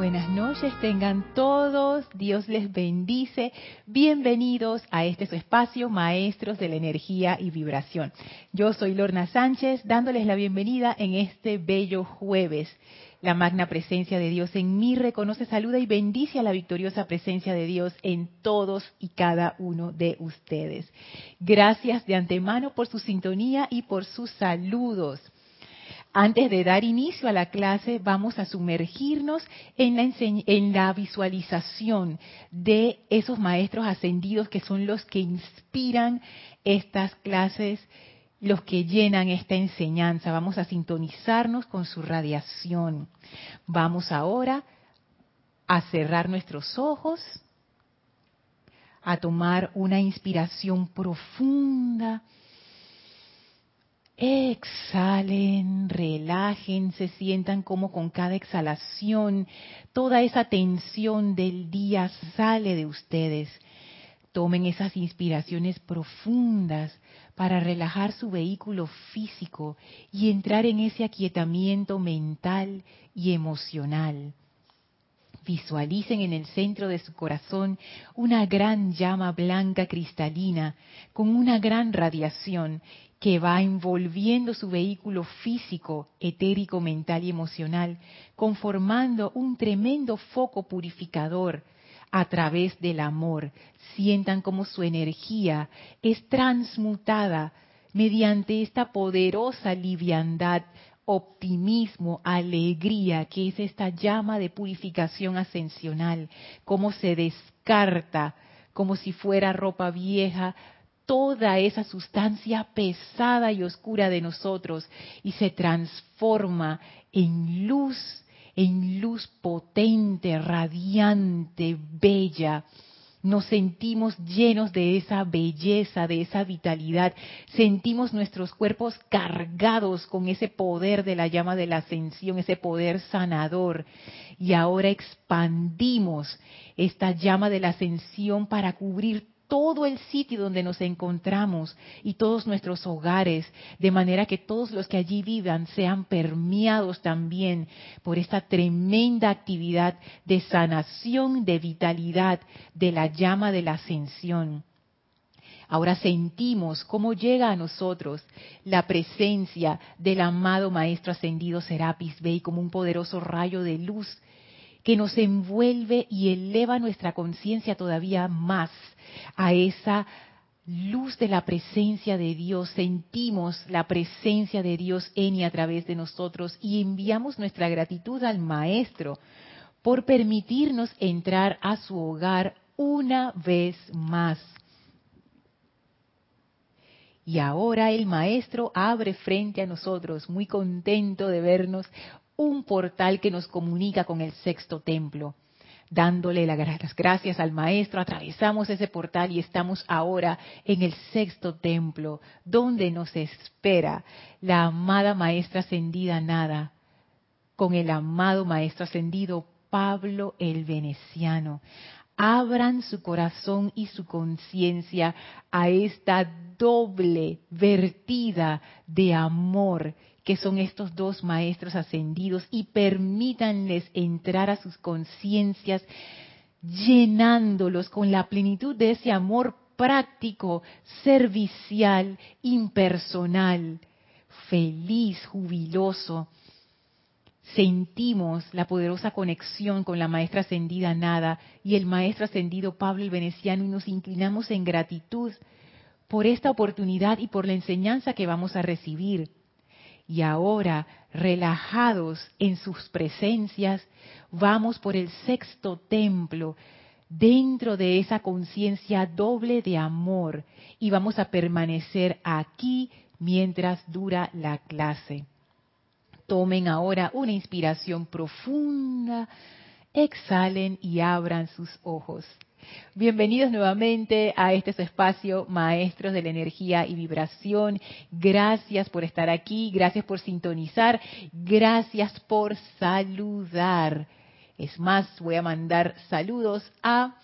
buenas noches tengan todos. Dios les bendice. Bienvenidos a este su espacio, Maestros de la Energía y Vibración. Yo soy Lorna Sánchez, dándoles la bienvenida en este bello jueves. La magna presencia de Dios en mí reconoce, saluda y bendice a la victoriosa presencia de Dios en todos y cada uno de ustedes. Gracias de antemano por su sintonía y por sus saludos. Antes de dar inicio a la clase, vamos a sumergirnos en la, visualización de esos maestros ascendidos que son los que inspiran estas clases, los que llenan esta enseñanza. Vamos a sintonizarnos con su radiación. Vamos ahora a cerrar nuestros ojos, a tomar una inspiración profunda Exhalen, relajen, se sientan como con cada exhalación toda esa tensión del día sale de ustedes. Tomen esas inspiraciones profundas para relajar su vehículo físico y entrar en ese aquietamiento mental y emocional. Visualicen en el centro de su corazón una gran llama blanca cristalina con una gran radiación que va envolviendo su vehículo físico, etérico, mental y emocional, conformando un tremendo foco purificador a través del amor. Sientan como su energía es transmutada mediante esta poderosa liviandad, optimismo, alegría, que es esta llama de purificación ascensional, como se descarta como si fuera ropa vieja, toda esa sustancia pesada y oscura de nosotros y se transforma en luz, en luz potente, radiante, bella. Nos sentimos llenos de esa belleza, de esa vitalidad. Sentimos nuestros cuerpos cargados con ese poder de la llama de la ascensión, ese poder sanador. Y ahora expandimos esta llama de la ascensión para cubrir todo el sitio donde nos encontramos y todos nuestros hogares, de manera que todos los que allí vivan sean permeados también por esta tremenda actividad de sanación, de vitalidad, de la llama de la ascensión. Ahora sentimos cómo llega a nosotros la presencia del amado Maestro Ascendido Serapis Bey como un poderoso rayo de luz que nos envuelve y eleva nuestra conciencia todavía más a esa luz de la presencia de Dios, sentimos la presencia de Dios en y a través de nosotros y enviamos nuestra gratitud al Maestro por permitirnos entrar a su hogar una vez más. Y ahora el Maestro abre frente a nosotros, muy contento de vernos, un portal que nos comunica con el sexto templo dándole las gracias al Maestro, atravesamos ese portal y estamos ahora en el sexto templo, donde nos espera la amada Maestra Ascendida Nada, con el amado Maestro Ascendido Pablo el Veneciano. Abran su corazón y su conciencia a esta doble vertida de amor que son estos dos maestros ascendidos y permítanles entrar a sus conciencias llenándolos con la plenitud de ese amor práctico, servicial, impersonal, feliz, jubiloso. Sentimos la poderosa conexión con la maestra ascendida Nada y el maestro ascendido Pablo el Veneciano y nos inclinamos en gratitud por esta oportunidad y por la enseñanza que vamos a recibir y ahora, relajados en sus presencias, vamos por el sexto templo, dentro de esa conciencia doble de amor, y vamos a permanecer aquí mientras dura la clase. Tomen ahora una inspiración profunda, exhalen y abran sus ojos. Bienvenidos nuevamente a este su espacio, Maestros de la Energía y Vibración. Gracias por estar aquí, gracias por sintonizar, gracias por saludar. Es más, voy a mandar saludos a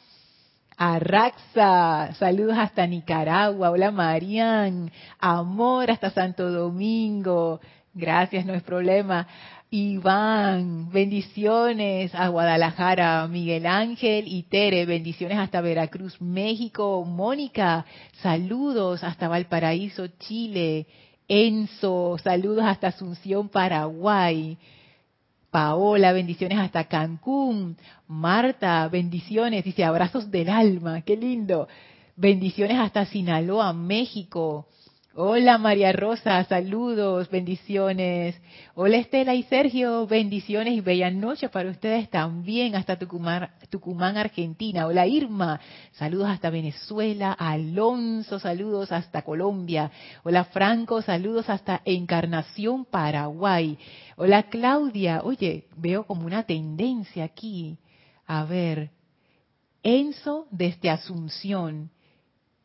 Raxa, saludos hasta Nicaragua, hola Marian, amor hasta Santo Domingo, Gracias, no es problema. Iván, bendiciones a Guadalajara, Miguel Ángel y Tere, bendiciones hasta Veracruz, México, Mónica, saludos hasta Valparaíso, Chile, Enzo, saludos hasta Asunción, Paraguay, Paola, bendiciones hasta Cancún, Marta, bendiciones, dice abrazos del alma, qué lindo, bendiciones hasta Sinaloa, México, Hola María Rosa, saludos, bendiciones. Hola Estela y Sergio, bendiciones y bella noche para ustedes también hasta Tucumán, Tucumán, Argentina. Hola Irma, saludos hasta Venezuela. Alonso, saludos hasta Colombia. Hola Franco, saludos hasta Encarnación, Paraguay. Hola Claudia, oye, veo como una tendencia aquí. A ver, Enzo desde Asunción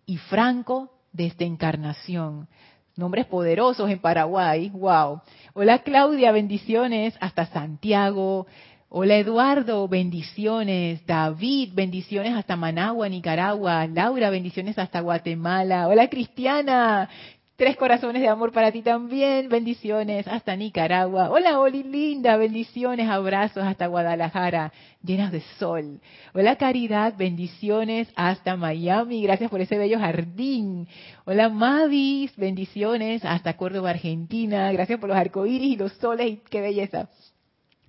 y Franco de esta encarnación. Nombres poderosos en Paraguay, wow. Hola Claudia, bendiciones hasta Santiago. Hola Eduardo, bendiciones. David, bendiciones hasta Managua, Nicaragua. Laura, bendiciones hasta Guatemala. Hola Cristiana, Tres corazones de amor para ti también. Bendiciones hasta Nicaragua. Hola, Oli linda. Bendiciones, abrazos hasta Guadalajara, llenas de sol. Hola, Caridad. Bendiciones hasta Miami. Gracias por ese bello jardín. Hola, Mavis. Bendiciones hasta Córdoba, Argentina. Gracias por los arcoíris y los soles y qué belleza.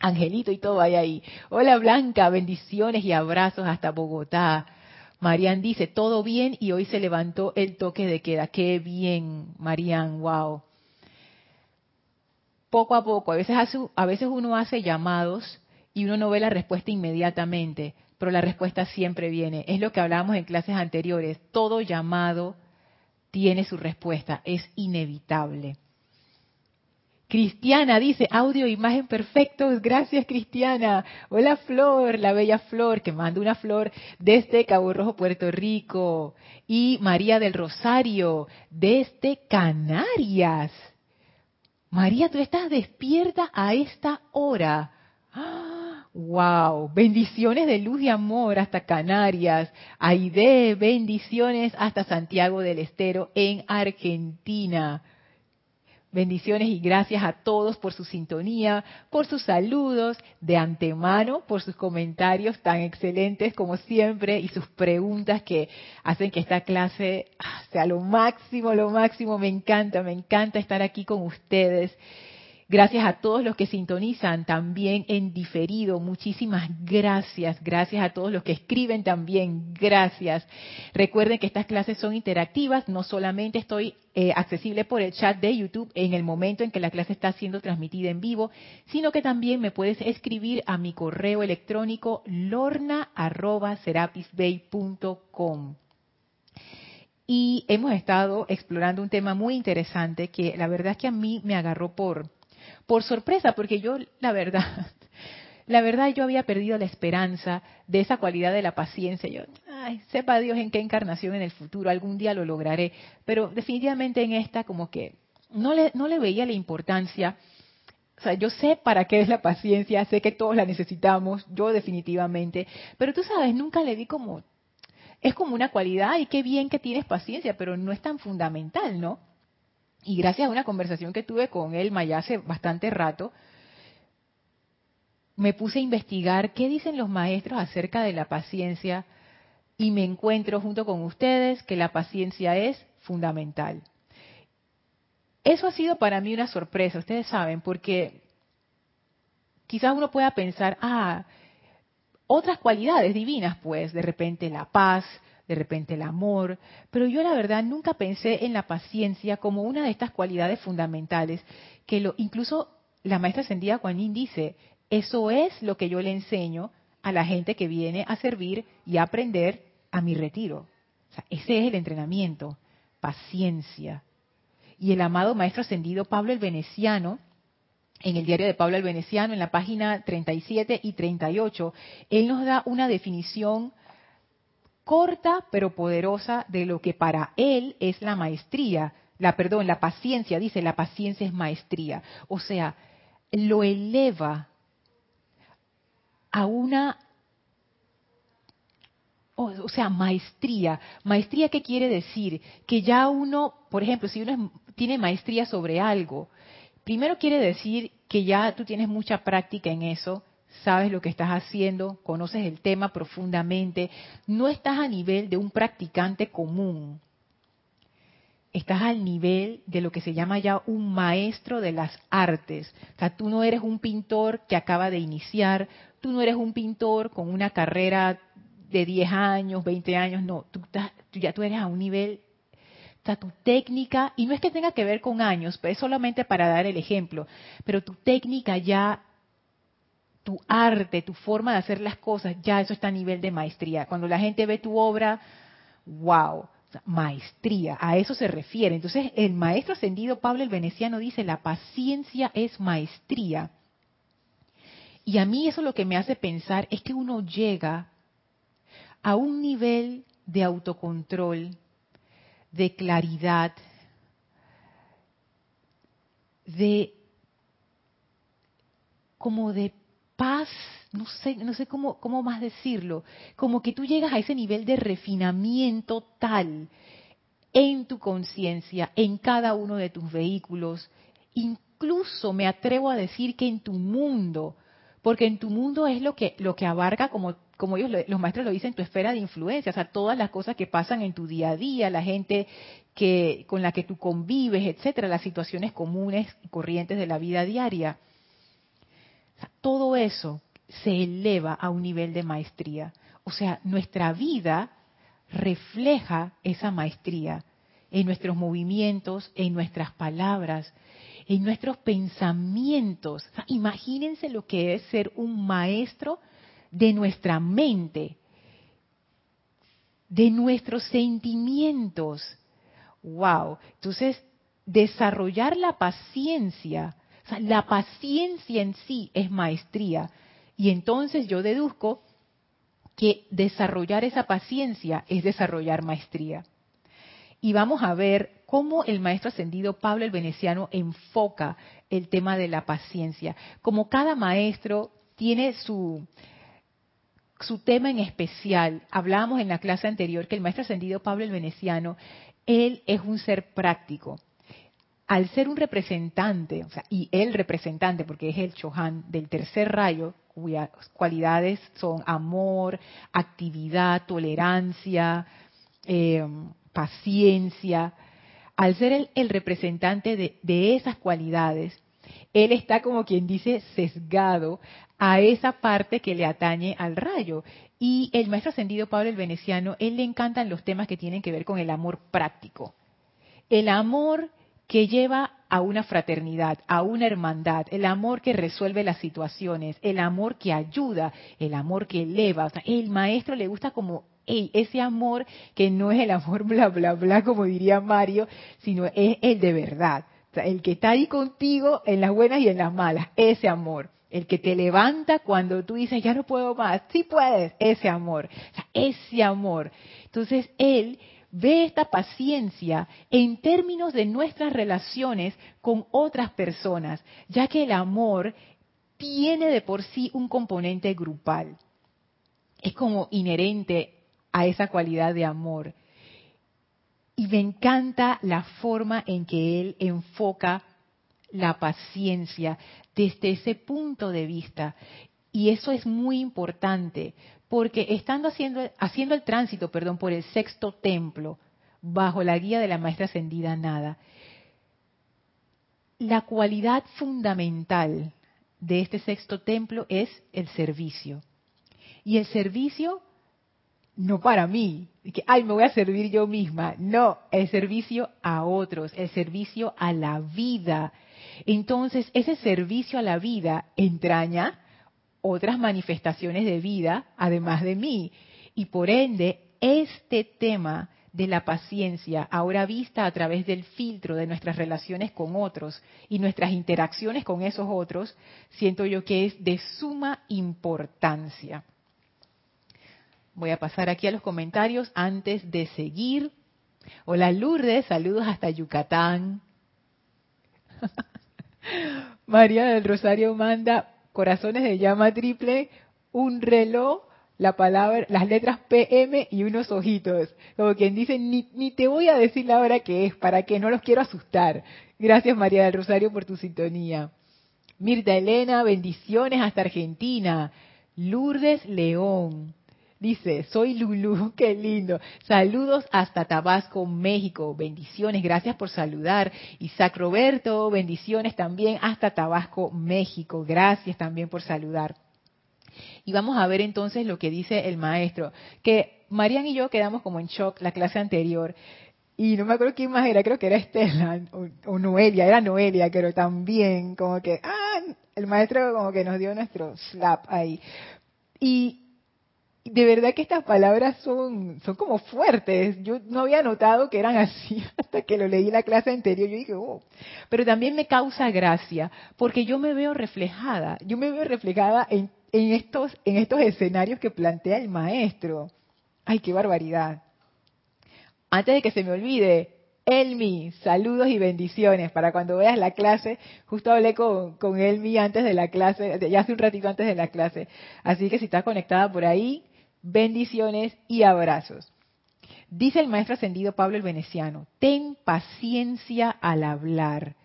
Angelito y todo hay ahí. Hola, Blanca. Bendiciones y abrazos hasta Bogotá. Marian dice, todo bien y hoy se levantó el toque de queda. Qué bien, Marian, wow. Poco a poco, a veces, a veces uno hace llamados y uno no ve la respuesta inmediatamente, pero la respuesta siempre viene. Es lo que hablábamos en clases anteriores. Todo llamado tiene su respuesta, es inevitable. Cristiana dice, audio, imagen perfectos, gracias Cristiana. Hola Flor, la bella Flor, que manda una flor desde Cabo Rojo, Puerto Rico. Y María del Rosario, desde Canarias. María, tú estás despierta a esta hora. ¡Wow! Bendiciones de luz y amor hasta Canarias. Aide, bendiciones hasta Santiago del Estero en Argentina. Bendiciones y gracias a todos por su sintonía, por sus saludos, de antemano, por sus comentarios tan excelentes como siempre y sus preguntas que hacen que esta clase ah, sea lo máximo, lo máximo. Me encanta, me encanta estar aquí con ustedes. Gracias a todos los que sintonizan también en diferido. Muchísimas gracias. Gracias a todos los que escriben también. Gracias. Recuerden que estas clases son interactivas. No solamente estoy eh, accesible por el chat de YouTube en el momento en que la clase está siendo transmitida en vivo, sino que también me puedes escribir a mi correo electrónico lorna.serapisbay.com. Y hemos estado explorando un tema muy interesante que la verdad es que a mí me agarró por por sorpresa, porque yo, la verdad, la verdad yo había perdido la esperanza de esa cualidad de la paciencia. Yo, ay, sepa Dios en qué encarnación en el futuro, algún día lo lograré, pero definitivamente en esta como que no le, no le veía la importancia. O sea, yo sé para qué es la paciencia, sé que todos la necesitamos, yo definitivamente, pero tú sabes, nunca le vi como, es como una cualidad y qué bien que tienes paciencia, pero no es tan fundamental, ¿no? Y gracias a una conversación que tuve con él ya hace bastante rato, me puse a investigar qué dicen los maestros acerca de la paciencia y me encuentro junto con ustedes que la paciencia es fundamental. Eso ha sido para mí una sorpresa, ustedes saben, porque quizás uno pueda pensar, ah, otras cualidades divinas, pues, de repente la paz, de repente el amor, pero yo la verdad nunca pensé en la paciencia como una de estas cualidades fundamentales que lo incluso la maestra ascendida Juanín dice, eso es lo que yo le enseño a la gente que viene a servir y a aprender a mi retiro. ese es el entrenamiento, paciencia. Y el amado maestro ascendido Pablo el Veneciano, en el diario de Pablo el Veneciano, en la página 37 y 38, él nos da una definición corta pero poderosa de lo que para él es la maestría, la perdón, la paciencia, dice, la paciencia es maestría. O sea, lo eleva a una o sea, maestría. Maestría, ¿qué quiere decir? Que ya uno, por ejemplo, si uno tiene maestría sobre algo, primero quiere decir que ya tú tienes mucha práctica en eso, sabes lo que estás haciendo, conoces el tema profundamente, no estás a nivel de un practicante común, estás al nivel de lo que se llama ya un maestro de las artes. O sea, tú no eres un pintor que acaba de iniciar, tú no eres un pintor con una carrera de 10 años, 20 años, no, tú, ya tú eres a un nivel, o sea, tu técnica, y no es que tenga que ver con años, pero es solamente para dar el ejemplo, pero tu técnica ya tu arte, tu forma de hacer las cosas, ya eso está a nivel de maestría. Cuando la gente ve tu obra, wow, maestría, a eso se refiere. Entonces, el maestro ascendido Pablo el Veneciano dice, la paciencia es maestría. Y a mí eso lo que me hace pensar es que uno llega a un nivel de autocontrol, de claridad, de como de paz, no sé, no sé cómo, cómo más decirlo, como que tú llegas a ese nivel de refinamiento tal en tu conciencia, en cada uno de tus vehículos, incluso me atrevo a decir que en tu mundo, porque en tu mundo es lo que, lo que abarca, como, como ellos, los maestros lo dicen, tu esfera de influencia, o sea, todas las cosas que pasan en tu día a día, la gente que, con la que tú convives, etcétera, las situaciones comunes y corrientes de la vida diaria. Todo eso se eleva a un nivel de maestría. O sea, nuestra vida refleja esa maestría en nuestros movimientos, en nuestras palabras, en nuestros pensamientos. imagínense lo que es ser un maestro de nuestra mente, de nuestros sentimientos. Wow. Entonces, desarrollar la paciencia la paciencia en sí es maestría. Y entonces yo deduzco que desarrollar esa paciencia es desarrollar maestría. Y vamos a ver cómo el maestro ascendido Pablo el Veneciano enfoca el tema de la paciencia. Como cada maestro tiene su, su tema en especial. Hablábamos en la clase anterior que el maestro ascendido Pablo el Veneciano, él es un ser práctico al ser un representante, o sea, y el representante, porque es el Chohan del tercer rayo, cuyas cualidades son amor, actividad, tolerancia, eh, paciencia, al ser el, representante de, de esas cualidades, él está como quien dice sesgado a esa parte que le atañe al rayo. Y el maestro ascendido Pablo el Veneciano, él le encantan los temas que tienen que ver con el amor práctico. El amor que lleva a una fraternidad, a una hermandad, el amor que resuelve las situaciones, el amor que ayuda, el amor que eleva. O sea, el maestro le gusta como ese amor que no es el amor bla, bla, bla, como diría Mario, sino es el de verdad. O sea, el que está ahí contigo en las buenas y en las malas, ese amor. El que te levanta cuando tú dices, ya no puedo más, sí puedes, ese amor. O sea, ese amor. Entonces, él ve esta paciencia en términos de nuestras relaciones con otras personas, ya que el amor tiene de por sí un componente grupal. Es como inherente a esa cualidad de amor. Y me encanta la forma en que él enfoca la paciencia desde ese punto de vista. Y eso es muy importante, porque estando haciendo, el tránsito, perdón, por el sexto templo, bajo la guía de la maestra ascendida Nada, la cualidad fundamental de este sexto templo es el servicio. Y el servicio no para mí, que, ay, me voy a servir yo misma. No, el servicio a otros, el servicio a la vida. Entonces, ese servicio a la vida entraña otras manifestaciones de vida además de mí. Y por ende, este tema de la paciencia, ahora vista a través del filtro de nuestras relaciones con otros y nuestras interacciones con esos otros, siento yo que es de suma importancia. Voy a pasar aquí a los comentarios antes de seguir. Hola Lourdes, saludos hasta Yucatán. María del Rosario manda corazones de llama triple, un reloj la palabra, las letras PM y unos ojitos. Como quien dice, ni, ni te voy a decir la hora que es, para que no los quiero asustar. Gracias María del Rosario por tu sintonía. Mirta Elena, bendiciones hasta Argentina. Lourdes León. Dice, soy Lulu, qué lindo. Saludos hasta Tabasco, México. Bendiciones, gracias por saludar. Isaac Roberto, bendiciones también hasta Tabasco, México. Gracias también por saludar. Y vamos a ver entonces lo que dice el maestro, que Marian y yo quedamos como en shock la clase anterior. Y no me acuerdo quién más era, creo que era Estela o, Noelia, era Noelia, pero también como que, ah, el maestro como que nos dio nuestro slap ahí. Y de verdad que estas palabras son, son como fuertes. Yo no había notado que eran así hasta que lo leí la clase anterior. Yo dije, oh. Pero también me causa gracia porque yo me veo reflejada. Yo me veo reflejada en en estos, en estos escenarios que plantea el maestro. ¡Ay, qué barbaridad! Antes de que se me olvide, Elmi, saludos y bendiciones para cuando veas la clase. Justo hablé con, con Elmi antes de la clase, ya hace un ratito antes de la clase. Así que si estás conectada por ahí, bendiciones y abrazos. Dice el maestro ascendido Pablo el Veneciano, ten paciencia al hablar.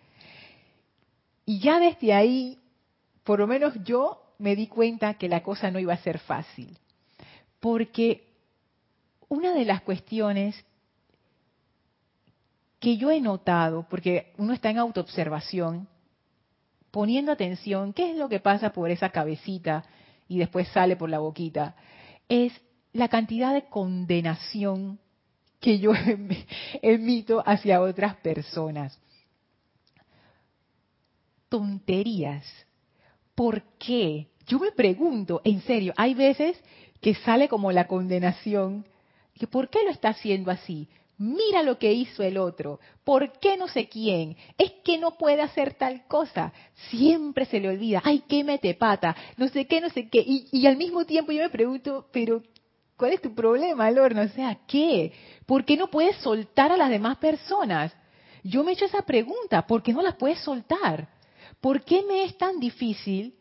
Y ya desde ahí, por lo menos yo me di cuenta que la cosa no iba a ser fácil. Porque una de las cuestiones que yo he notado, porque uno está en autoobservación, poniendo atención, ¿qué es lo que pasa por esa cabecita y después sale por la boquita? Es la cantidad de condenación que yo emito hacia otras personas. Tonterías ¿Por qué? Yo me pregunto, en serio, hay veces que sale como la condenación, que ¿por qué lo está haciendo así? Mira lo que hizo el otro. ¿Por qué no sé quién? Es que no puede hacer tal cosa. Siempre se le olvida. Ay, qué mete pata. No sé qué, no sé qué. Y, al mismo tiempo yo me pregunto, pero ¿cuál es tu problema, Lorna? O sea, ¿qué? ¿Por qué no puedes soltar a las demás personas? Yo me he hecho esa pregunta. ¿Por qué no las puedes soltar? ¿por qué me es tan difícil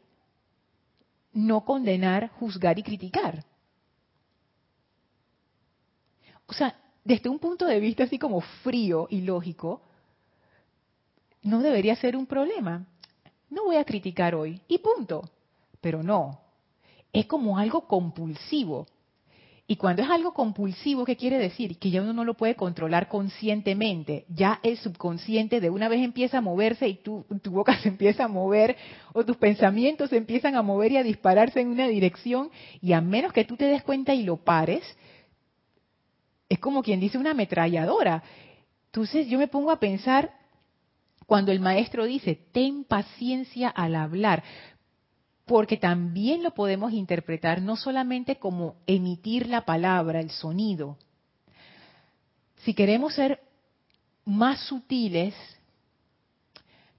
no condenar, juzgar y criticar? O sea, desde un punto de vista así como frío y lógico, no debería ser un problema. No voy a criticar hoy y punto. Pero no, es como algo compulsivo. Y cuando es algo compulsivo, ¿qué quiere decir? Que ya uno no lo puede controlar conscientemente. Ya el subconsciente de una vez empieza a moverse y tu, tu boca se empieza a mover o tus pensamientos se empiezan a mover y a dispararse en una dirección y a menos que tú te des cuenta y lo pares, es como quien dice una ametralladora. Entonces yo me pongo a pensar cuando el maestro dice, ten paciencia al hablar porque también lo podemos interpretar no solamente como emitir la palabra, el sonido. Si queremos ser más sutiles,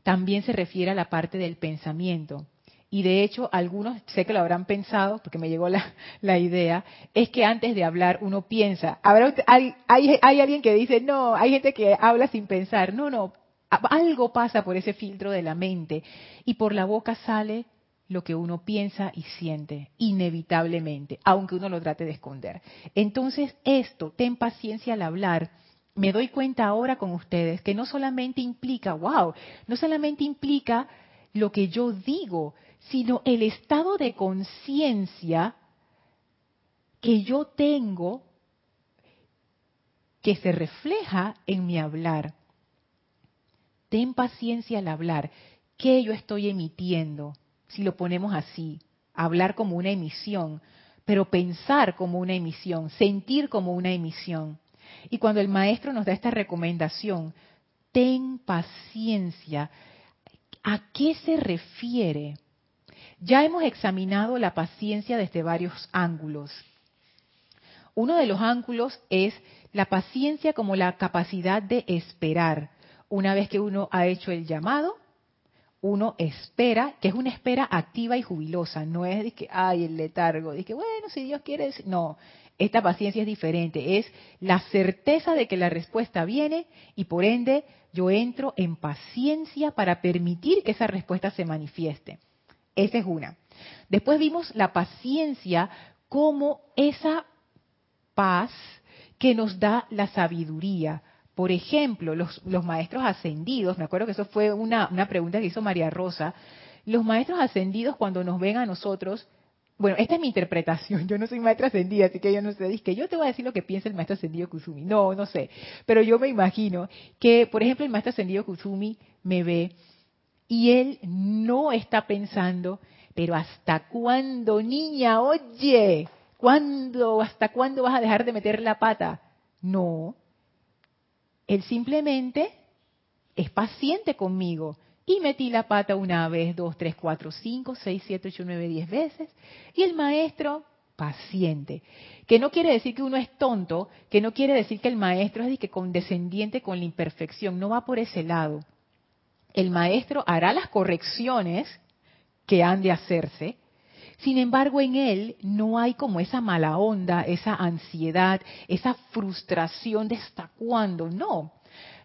también se refiere a la parte del pensamiento. Y de hecho, algunos, sé que lo habrán pensado, porque me llegó la, idea, es que antes de hablar uno piensa. ¿Habrá, hay, hay, hay alguien que dice, no, hay gente que habla sin pensar. No, no, algo pasa por ese filtro de la mente y por la boca sale lo que uno piensa y siente, inevitablemente, aunque uno lo trate de esconder. Entonces, esto, ten paciencia al hablar, me doy cuenta ahora con ustedes que no solamente implica, wow, no solamente implica lo que yo digo, sino el estado de conciencia que yo tengo que se refleja en mi hablar. Ten paciencia al hablar. ¿Qué yo estoy emitiendo? si lo ponemos así, hablar como una emisión, pero pensar como una emisión, sentir como una emisión. Y cuando el maestro nos da esta recomendación, ten paciencia, ¿a qué se refiere? Ya hemos examinado la paciencia desde varios ángulos. Uno de los ángulos es la paciencia como la capacidad de esperar. Una vez que uno ha hecho el llamado, uno espera, que es una espera activa y jubilosa, no es de que, ay, el letargo, de que, bueno, si Dios quiere, no, esta paciencia es diferente, es la certeza de que la respuesta viene y por ende yo entro en paciencia para permitir que esa respuesta se manifieste. Esa es una. Después vimos la paciencia como esa paz que nos da la sabiduría. Por ejemplo, los, maestros ascendidos, me acuerdo que eso fue una, pregunta que hizo María Rosa, los maestros ascendidos cuando nos ven a nosotros, bueno, esta es mi interpretación, yo no soy maestra ascendida, así que yo no sé, que yo te voy a decir lo que piensa el maestro ascendido Kusumi, no, no sé, pero yo me imagino que, por ejemplo, el maestro ascendido Kusumi me ve y él no está pensando, pero ¿hasta cuándo, niña? Oye, ¿cuándo, hasta cuándo vas a dejar de meter la pata? No, él simplemente es paciente conmigo y metí la pata una vez, dos, tres, cuatro, cinco, seis, siete, ocho, nueve, diez veces. Y el maestro, paciente. Que no quiere decir que uno es tonto, que no quiere decir que el maestro es que condescendiente con la imperfección, no va por ese lado. El maestro hará las correcciones que han de hacerse, sin embargo, en él no hay como esa mala onda, esa ansiedad, esa frustración de hasta cuándo. No,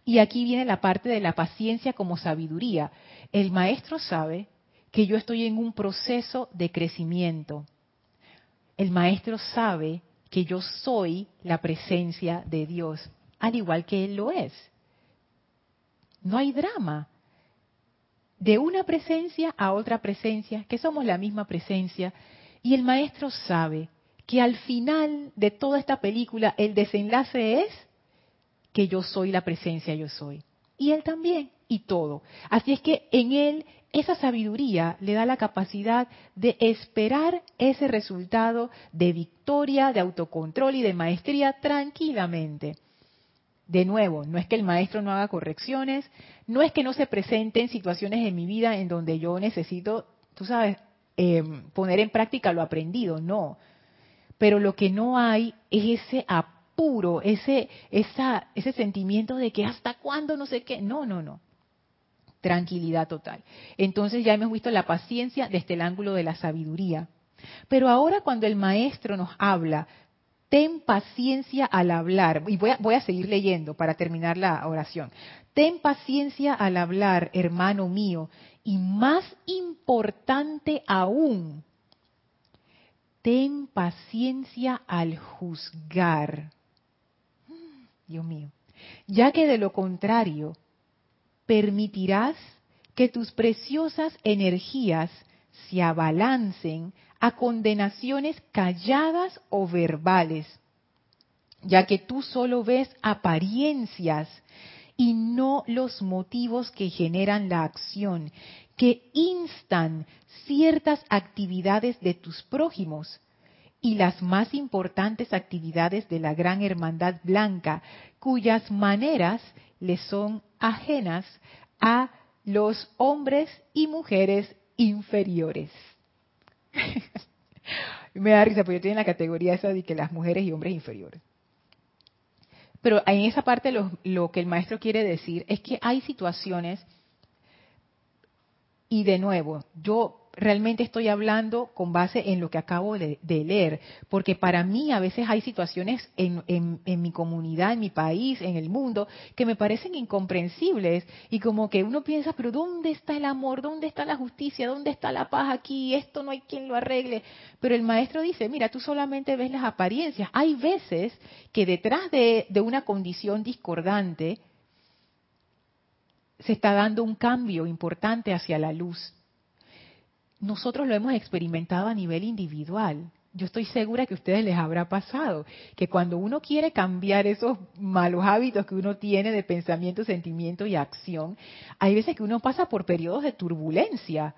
y aquí viene la parte de la paciencia como sabiduría. El maestro sabe que yo estoy en un proceso de crecimiento. El maestro sabe que yo soy la presencia de Dios, al igual que Él lo es. No hay drama. De una presencia a otra presencia, que somos la misma presencia, y el maestro sabe que al final de toda esta película el desenlace es que yo soy la presencia, yo soy. Y él también, y todo. Así es que en él esa sabiduría le da la capacidad de esperar ese resultado de victoria, de autocontrol y de maestría tranquilamente. De nuevo, no es que el maestro no haga correcciones, no es que no se presenten situaciones en mi vida en donde yo necesito, tú sabes, em, poner en práctica lo aprendido, no. Pero lo que no hay es ese apoyo puro, ese, ese sentimiento de que hasta cuándo no sé qué. No, no, no. Tranquilidad total. Entonces ya hemos visto la paciencia desde el ángulo de la sabiduría. Pero ahora cuando el maestro nos habla, ten paciencia al hablar, y voy voy a seguir leyendo para terminar la oración. Ten paciencia al hablar, hermano mío, y más importante aún, ten paciencia al juzgar. Dios mío, ya que de lo contrario permitirás que tus preciosas energías se abalancen a condenaciones calladas o verbales, ya que tú solo ves apariencias y no los motivos que generan la acción, que instan ciertas actividades de tus prójimos, y las más importantes actividades de la Gran Hermandad Blanca, cuyas maneras le son ajenas a los hombres y mujeres inferiores. Me da risa, porque yo estoy en la categoría esa de que las mujeres y hombres inferiores. Pero en esa parte lo que el maestro quiere decir es que hay situaciones, y de nuevo, yo realmente estoy hablando con base en lo que acabo de, leer, porque para mí a veces hay situaciones en, mi comunidad, en mi país, en el mundo, que me parecen incomprensibles y como que uno piensa, pero ¿dónde está el amor? ¿Dónde está la justicia? ¿Dónde está la paz aquí? Esto no hay quien lo arregle. Pero el maestro dice, mira, tú solamente ves las apariencias. Hay veces que detrás de, de una condición discordante, se está dando un cambio importante hacia la luz nosotros lo hemos experimentado a nivel individual. Yo estoy segura que a ustedes les habrá pasado que cuando uno quiere cambiar esos malos hábitos que uno tiene de pensamiento, sentimiento y acción, hay veces que uno pasa por periodos de turbulencia.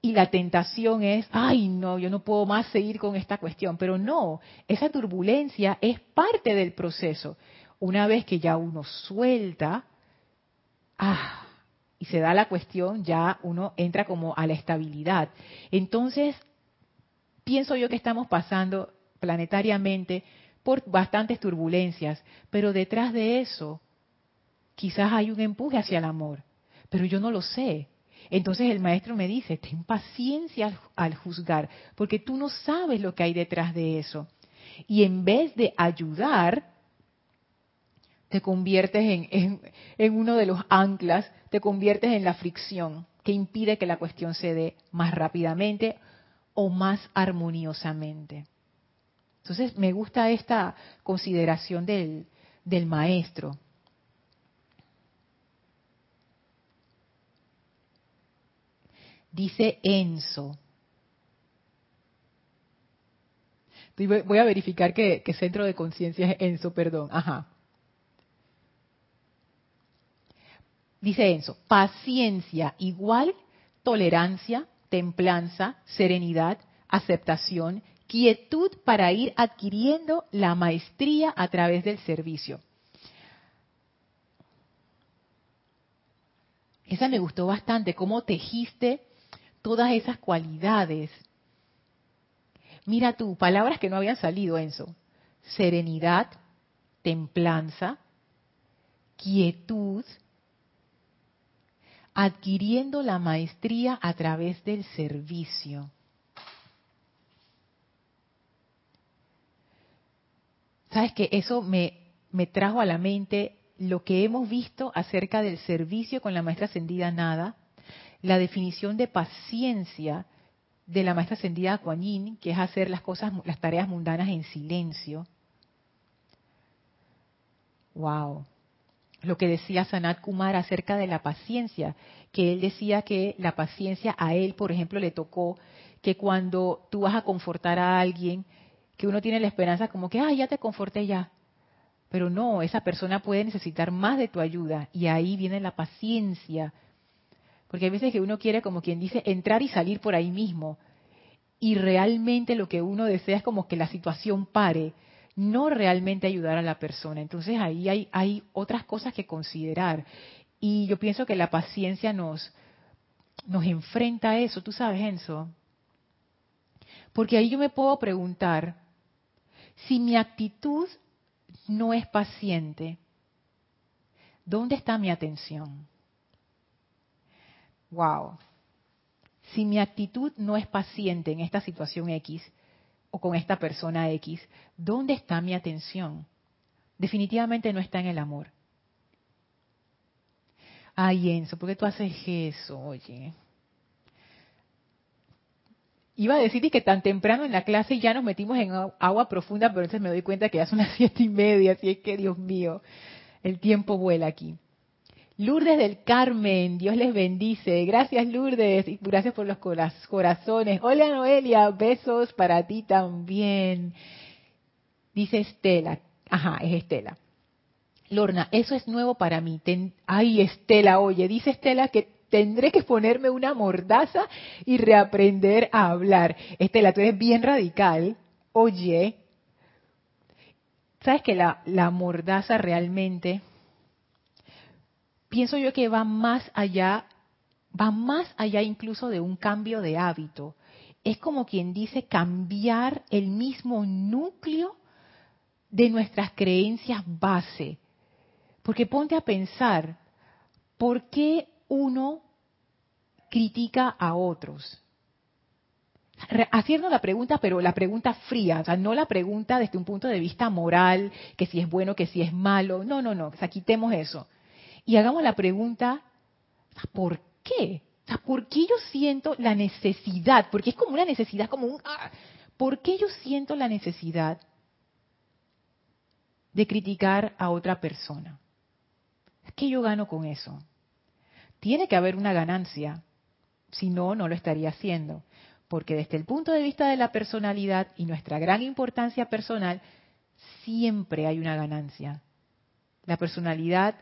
Y la tentación es, ay no, yo no puedo más seguir con esta cuestión. Pero no, esa turbulencia es parte del proceso. Una vez que ya uno suelta, ah, y se da la cuestión, ya uno entra como a la estabilidad. Entonces, pienso yo que estamos pasando planetariamente por bastantes turbulencias, pero detrás de eso quizás hay un empuje hacia el amor, pero yo no lo sé. Entonces el maestro me dice, ten paciencia al, juzgar, porque tú no sabes lo que hay detrás de eso. Y en vez de ayudar, te conviertes en, uno de los anclas, te conviertes en la fricción que impide que la cuestión se dé más rápidamente o más armoniosamente. Entonces me gusta esta consideración del, del maestro. Dice Enzo. Voy a verificar que, centro de conciencia es Enzo, perdón. Ajá. Dice Enzo, paciencia igual tolerancia, templanza, serenidad, aceptación, quietud para ir adquiriendo la maestría a través del servicio. Esa me gustó bastante, cómo tejiste todas esas cualidades. Mira tú, palabras que no habían salido, Enzo. Serenidad, templanza, quietud, adquiriendo la maestría a través del servicio. Sabes que eso me, me trajo a la mente lo que hemos visto acerca del servicio con la maestra ascendida nada, la definición de paciencia de la maestra ascendida Kuan que es hacer las cosas, las tareas mundanas en silencio. Wow. Lo que decía Sanat Kumar acerca de la paciencia, que él decía que la paciencia a él, por ejemplo, le tocó que cuando tú vas a confortar a alguien, que uno tiene la esperanza como que, ah, ya te conforté ya. Pero no, esa persona puede necesitar más de tu ayuda y ahí viene la paciencia porque hay veces que uno quiere, como quien dice, entrar y salir por ahí mismo. Y realmente lo que uno desea es como que la situación pare, no realmente ayudar a la persona. Entonces ahí hay, hay otras cosas que considerar. Y yo pienso que la paciencia nos, nos enfrenta a eso, tú sabes, Enzo. Porque ahí yo me puedo preguntar, si mi actitud no es paciente, ¿dónde está mi atención? wow, si mi actitud no es paciente en esta situación X o con esta persona X, ¿dónde está mi atención? Definitivamente no está en el amor. Ay, Enzo, ¿por qué tú haces eso? Oye. Iba a decirte que tan temprano en la clase ya nos metimos en agua profunda, pero entonces me doy cuenta que ya son las siete y media, así es que, Dios mío, el tiempo vuela aquí. Lourdes del Carmen, Dios les bendice. Gracias Lourdes y gracias por los corazones. Hola Noelia, besos para ti también. Dice Estela, ajá, es Estela. Lorna, eso es nuevo para mí. Ay, Estela, oye, dice Estela que tendré que ponerme una mordaza y reaprender a hablar. Estela, tú eres bien radical. Oye, ¿sabes que la mordaza realmente pienso yo que va más allá, va más allá incluso de un cambio de hábito. Es como quien dice cambiar el mismo núcleo de nuestras creencias base. Porque ponte a pensar, ¿por qué uno critica a otros? Haciendo la pregunta, pero la pregunta fría, o sea, no la pregunta desde un punto de vista moral, que si es bueno, que si es malo, no, no, no, o sea, quitemos eso y hagamos la pregunta, ¿por qué? ¿por qué yo siento la necesidad? Porque es como una necesidad, como un... Ah, ¿Por qué yo siento la necesidad de criticar a otra persona? ¿Qué yo gano con eso? Tiene que haber una ganancia, si no, no lo estaría haciendo. Porque desde el punto de vista de la personalidad y nuestra gran importancia personal, siempre hay una ganancia. La personalidad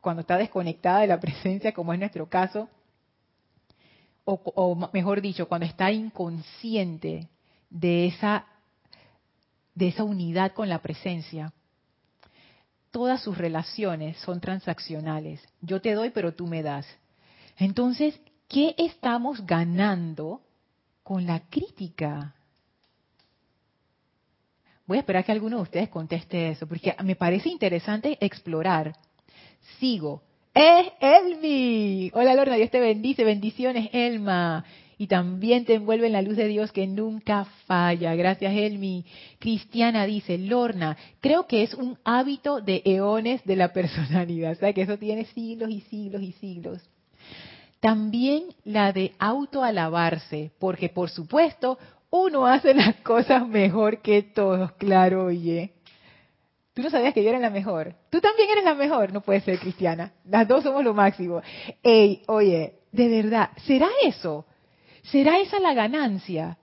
cuando está desconectada de la presencia, como es nuestro caso, o, mejor dicho, cuando está inconsciente de esa, de esa unidad con la presencia, todas sus relaciones son transaccionales. Yo te doy, pero tú me das. Entonces, ¿qué estamos ganando con la crítica? Voy a esperar que alguno de ustedes conteste eso, porque me parece interesante explorar sigo. Es Elmi. Hola Lorna, Dios te bendice. Bendiciones, Elma. Y también te envuelve en la luz de Dios que nunca falla. Gracias, Elmi. Cristiana dice, Lorna, creo que es un hábito de eones de la personalidad. O sea, que eso tiene siglos y siglos y siglos. También la de autoalabarse, porque por supuesto uno hace las cosas mejor que todos, claro, oye. Tú no sabías que yo era la mejor. Tú también eres la mejor. No puede ser cristiana. Las dos somos lo máximo. Ey, oye, de verdad, ¿será eso? ¿Será esa la ganancia?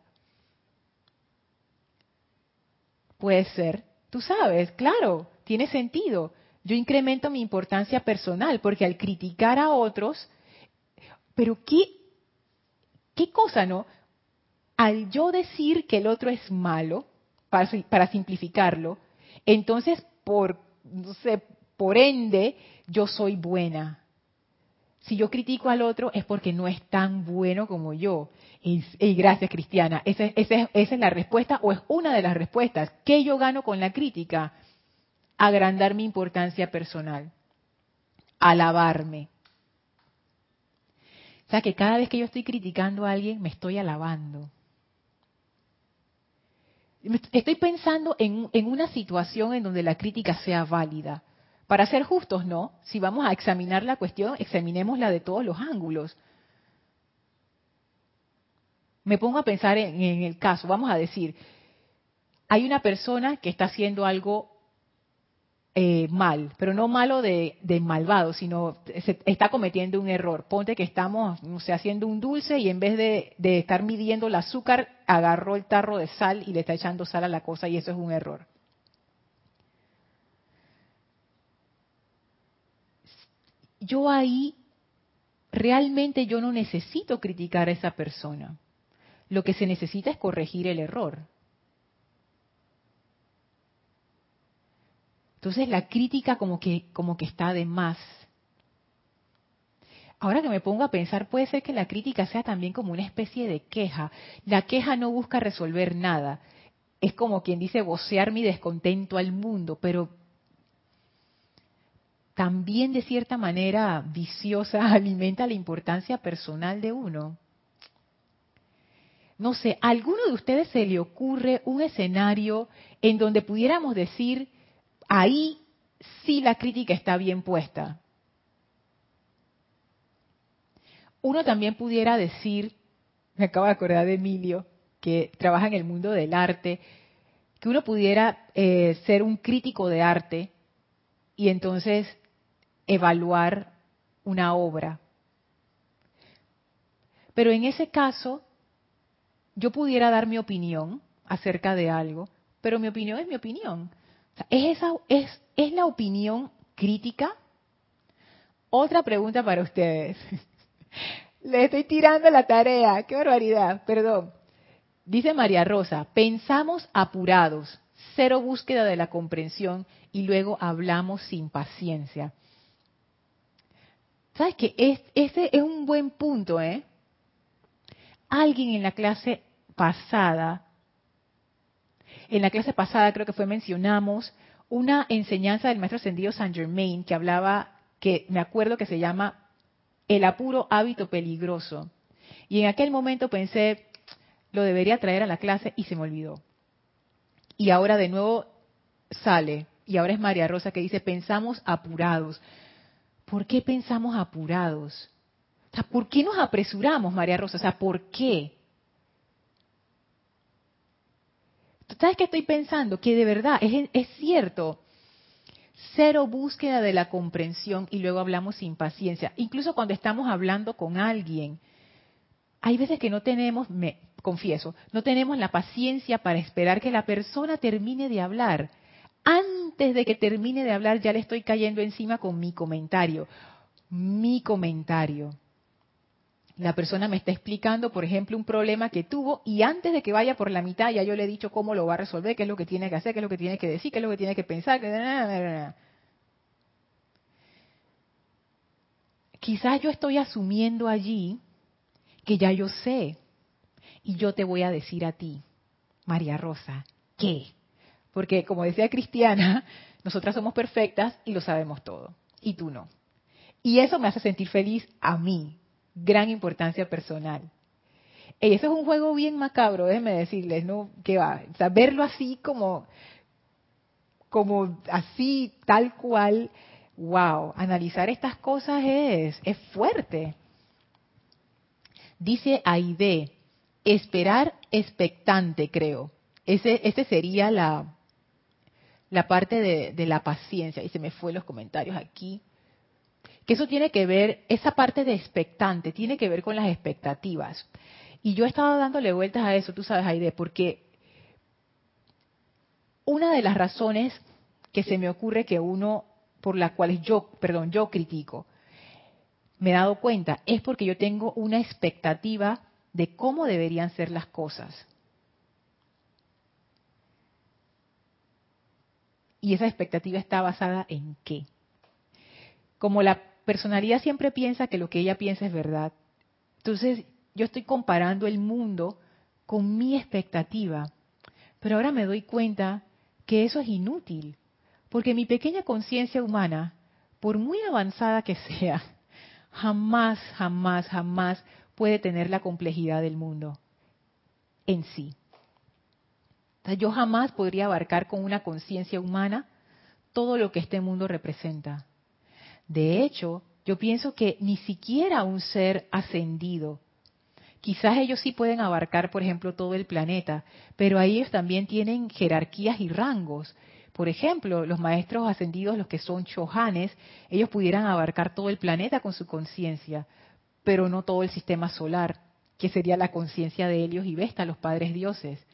Puede ser. Tú sabes, claro, tiene sentido. Yo incremento mi importancia personal porque al criticar a otros, pero qué, qué cosa, ¿no? Al yo decir que el otro es malo, para, para simplificarlo, entonces por, sé, por ende, yo soy buena. Si yo critico al otro es porque no es tan bueno como yo. Y, gracias, Cristiana. Esa, esa, esa, es la respuesta o es una de las respuestas. ¿Qué yo gano con la crítica? Agrandar mi importancia personal. Alabarme. O sea que cada vez que yo estoy criticando a alguien, me estoy alabando. Estoy pensando en, una situación en donde la crítica sea válida. Para ser justos, no. Si vamos a examinar la cuestión, examinémosla de todos los ángulos. Me pongo a pensar en, en el caso, vamos a decir, hay una persona que está haciendo algo eh, mal, pero no malo de, malvado, sino está cometiendo un error. Ponte que estamos, no sé, haciendo un dulce y en vez de, de estar midiendo el azúcar, agarró el tarro de sal y le está echando sal a la cosa y eso es un error. Yo ahí realmente yo no necesito criticar a esa persona. Lo que se necesita es corregir el error. Entonces la crítica como que, como que está de más. Ahora que me pongo a pensar, puede ser que la crítica sea también como una especie de queja. La queja no busca resolver nada. Es como quien dice vocear mi descontento al mundo, pero también de cierta manera viciosa alimenta la importancia personal de uno. No sé, ¿a alguno de ustedes se le ocurre un escenario en donde pudiéramos decir, ahí sí la crítica está bien puesta. Uno también pudiera decir, me acabo de acordar de Emilio, que trabaja en el mundo del arte, que uno pudiera eh, ser un crítico de arte y entonces evaluar una obra. Pero en ese caso, yo pudiera dar mi opinión acerca de algo, pero mi opinión es mi opinión. ¿Es, esa, es, ¿Es la opinión crítica? Otra pregunta para ustedes. Le estoy tirando la tarea. ¡Qué barbaridad! Perdón. Dice María Rosa, pensamos apurados, cero búsqueda de la comprensión y luego hablamos sin paciencia. ¿Sabes qué? Este es un buen punto, ¿eh? Alguien en la clase pasada en la clase pasada creo que fue mencionamos una enseñanza del maestro ascendido Saint Germain que hablaba, que me acuerdo que se llama el apuro hábito peligroso. Y en aquel momento pensé, lo debería traer a la clase y se me olvidó. Y ahora de nuevo sale, y ahora es María Rosa que dice, pensamos apurados. ¿Por qué pensamos apurados? O sea, ¿por qué nos apresuramos, María Rosa? O sea, ¿por qué? ¿Sabes qué estoy pensando? Que de verdad es, cierto. Cero búsqueda de la comprensión y luego hablamos sin paciencia. Incluso cuando estamos hablando con alguien, hay veces que no tenemos, me confieso, no tenemos la paciencia para esperar que la persona termine de hablar. Antes de que termine de hablar ya le estoy cayendo encima con mi comentario. Mi comentario la persona me está explicando, por ejemplo, un problema que tuvo y antes de que vaya por la mitad ya yo le he dicho cómo lo va a resolver, qué es lo que tiene que hacer, qué es lo que tiene que decir, qué es lo que tiene que pensar. Quizás yo estoy asumiendo allí que ya yo sé y yo te voy a decir a ti, María Rosa, ¿qué? Porque como decía Cristiana, nosotras somos perfectas y lo sabemos todo y tú no. Y eso me hace sentir feliz a mí, gran importancia personal. Y eso es un juego bien macabro, déjenme decirles, ¿no? Que va, o verlo así como, como así, tal cual, wow, analizar estas cosas es, es fuerte. Dice Aide, esperar expectante, creo. Ese, ese sería la, la parte de, de, la paciencia. Y se me fue los comentarios aquí. Que eso tiene que ver, esa parte de expectante, tiene que ver con las expectativas. Y yo he estado dándole vueltas a eso, tú sabes, Aide, porque una de las razones que se me ocurre que uno, por las cuales yo, perdón, yo critico, me he dado cuenta, es porque yo tengo una expectativa de cómo deberían ser las cosas. Y esa expectativa está basada en qué. Como la personalidad siempre piensa que lo que ella piensa es verdad, entonces yo estoy comparando el mundo con mi expectativa. Pero ahora me doy cuenta que eso es inútil, porque mi pequeña conciencia humana, por muy avanzada que sea, jamás, jamás, jamás puede tener la complejidad del mundo en sí. yo jamás podría abarcar con una conciencia humana todo lo que este mundo representa. De hecho, yo pienso que ni siquiera un ser ascendido, quizás ellos sí pueden abarcar, por ejemplo, todo el planeta, pero ahí ellos también tienen jerarquías y rangos. Por ejemplo, los maestros ascendidos, los que son chohanes, ellos pudieran abarcar todo el planeta con su conciencia, pero no todo el sistema solar, que sería la conciencia de Helios y Vesta, los padres dioses.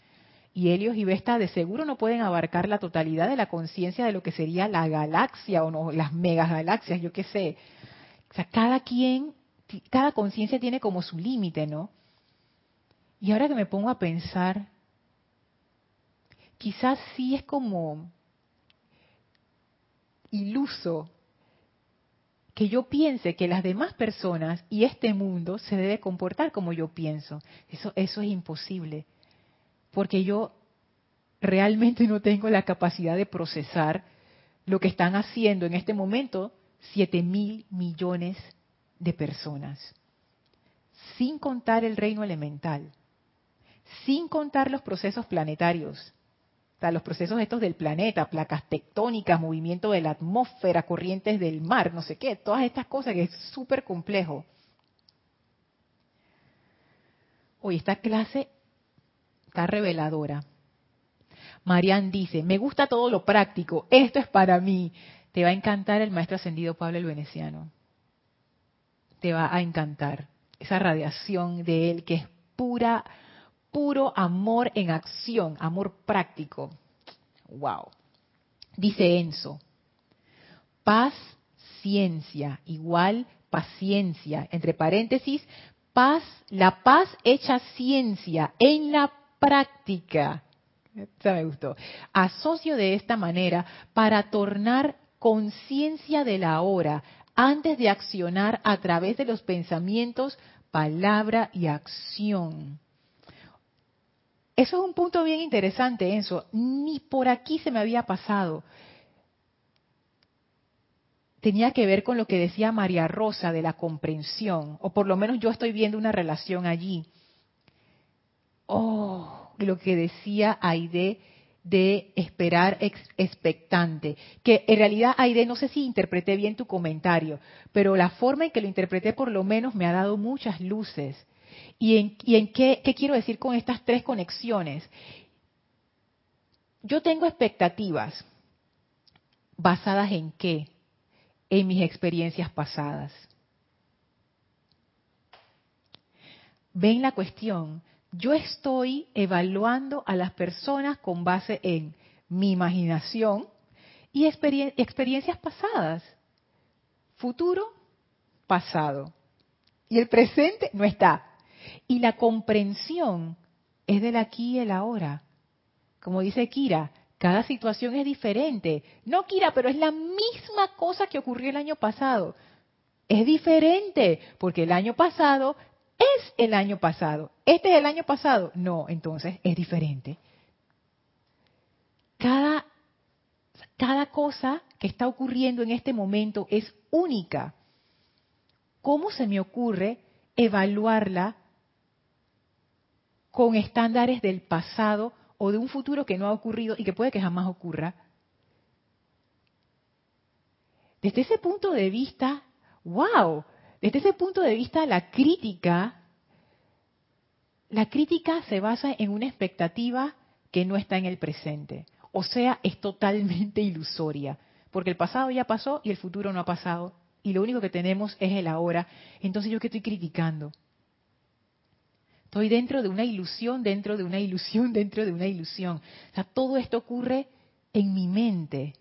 Y Helios y Vesta de seguro no pueden abarcar la totalidad de la conciencia de lo que sería la galaxia o no, las megagalaxias, yo qué sé. O sea, cada quien, cada conciencia tiene como su límite, ¿no? Y ahora que me pongo a pensar, quizás sí es como iluso que yo piense que las demás personas y este mundo se debe comportar como yo pienso. Eso, eso es imposible, porque yo realmente no tengo la capacidad de procesar lo que están haciendo en este momento siete mil millones de personas, sin contar el reino elemental, sin contar los procesos planetarios, los procesos estos del planeta, placas tectónicas, movimiento de la atmósfera, corrientes del mar, no sé qué, todas estas cosas que es súper complejo. Hoy esta clase está reveladora. Marian dice, me gusta todo lo práctico, esto es para mí. Te va a encantar el maestro ascendido Pablo el Veneciano. Te va a encantar esa radiación de él que es pura puro amor en acción, amor práctico. Wow. Dice Enzo, paz, ciencia, igual paciencia, entre paréntesis, paz, la paz hecha ciencia en la práctica. Me gustó. Asocio de esta manera para tornar conciencia de la hora antes de accionar a través de los pensamientos, palabra y acción. Eso es un punto bien interesante, Enzo. Ni por aquí se me había pasado. Tenía que ver con lo que decía María Rosa de la comprensión, o por lo menos yo estoy viendo una relación allí. Oh, lo que decía Aide de esperar expectante, que en realidad Aide no sé si interpreté bien tu comentario, pero la forma en que lo interpreté por lo menos me ha dado muchas luces. ¿Y en, qué, quiero decir con estas tres conexiones? Yo tengo expectativas basadas en qué? En mis experiencias pasadas. Ven la cuestión, yo estoy evaluando a las personas con base en mi imaginación y experiencias pasadas. Futuro, pasado. Y el presente no está. Y la comprensión es del aquí y el ahora. Como dice Kira, cada situación es diferente. No, Kira, pero es la misma cosa que ocurrió el año pasado. Es diferente, porque el año pasado es el año pasado. ¿Este es el año pasado? No, entonces es diferente. Cada, cada cosa que está ocurriendo en este momento es única. ¿Cómo se me ocurre evaluarla con estándares del pasado o de un futuro que no ha ocurrido y que puede que jamás ocurra. Desde ese punto de vista, wow, desde ese punto de vista la crítica la crítica se basa en una expectativa que no está en el presente. O sea, es totalmente ilusoria, porque el pasado ya pasó y el futuro no ha pasado. Y lo único que tenemos es el ahora. Entonces, ¿yo qué estoy criticando? Estoy dentro de una ilusión, dentro de una ilusión, dentro de una ilusión. O sea, todo esto ocurre en mi mente.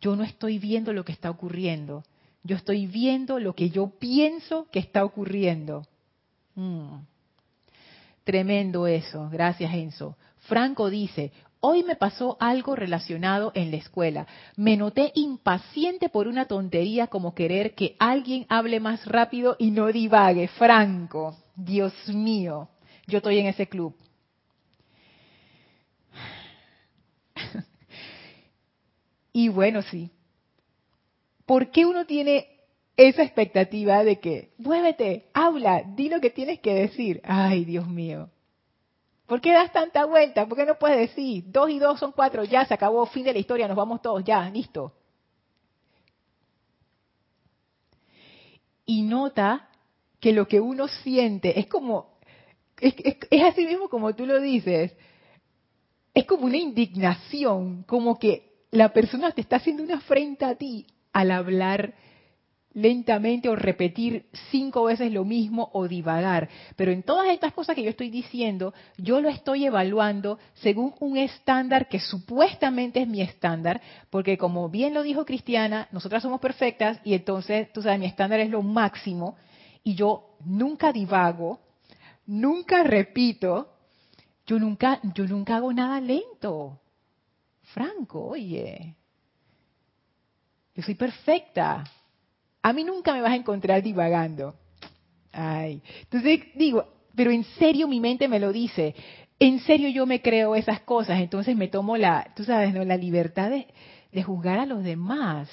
Yo no estoy viendo lo que está ocurriendo. Yo estoy viendo lo que yo pienso que está ocurriendo. Mm. Tremendo eso. Gracias, Enzo. Franco dice, hoy me pasó algo relacionado en la escuela. Me noté impaciente por una tontería como querer que alguien hable más rápido y no divague. Franco, Dios mío, yo estoy en ese club. y bueno, sí. ¿Por qué uno tiene esa expectativa de que, muévete, habla, di lo que tienes que decir? Ay, Dios mío. ¿Por qué das tanta vuelta? ¿Por qué no puedes decir? Dos y dos son cuatro, ya se acabó, fin de la historia, nos vamos todos, ya, listo. Y nota que lo que uno siente es como, es, es así mismo como tú lo dices, es como una indignación, como que la persona te está haciendo una afrenta a ti al hablar lentamente o repetir cinco veces lo mismo o divagar. Pero en todas estas cosas que yo estoy diciendo, yo lo estoy evaluando según un estándar que supuestamente es mi estándar, porque como bien lo dijo Cristiana, nosotras somos perfectas y entonces, tú sabes, mi estándar es lo máximo y yo nunca divago, nunca repito, yo nunca, yo nunca hago nada lento. Franco, oye, yo soy perfecta. A mí nunca me vas a encontrar divagando. Ay. Entonces digo, pero en serio mi mente me lo dice. En serio yo me creo esas cosas. Entonces me tomo la, tú sabes, ¿no? la libertad de, juzgar a los demás.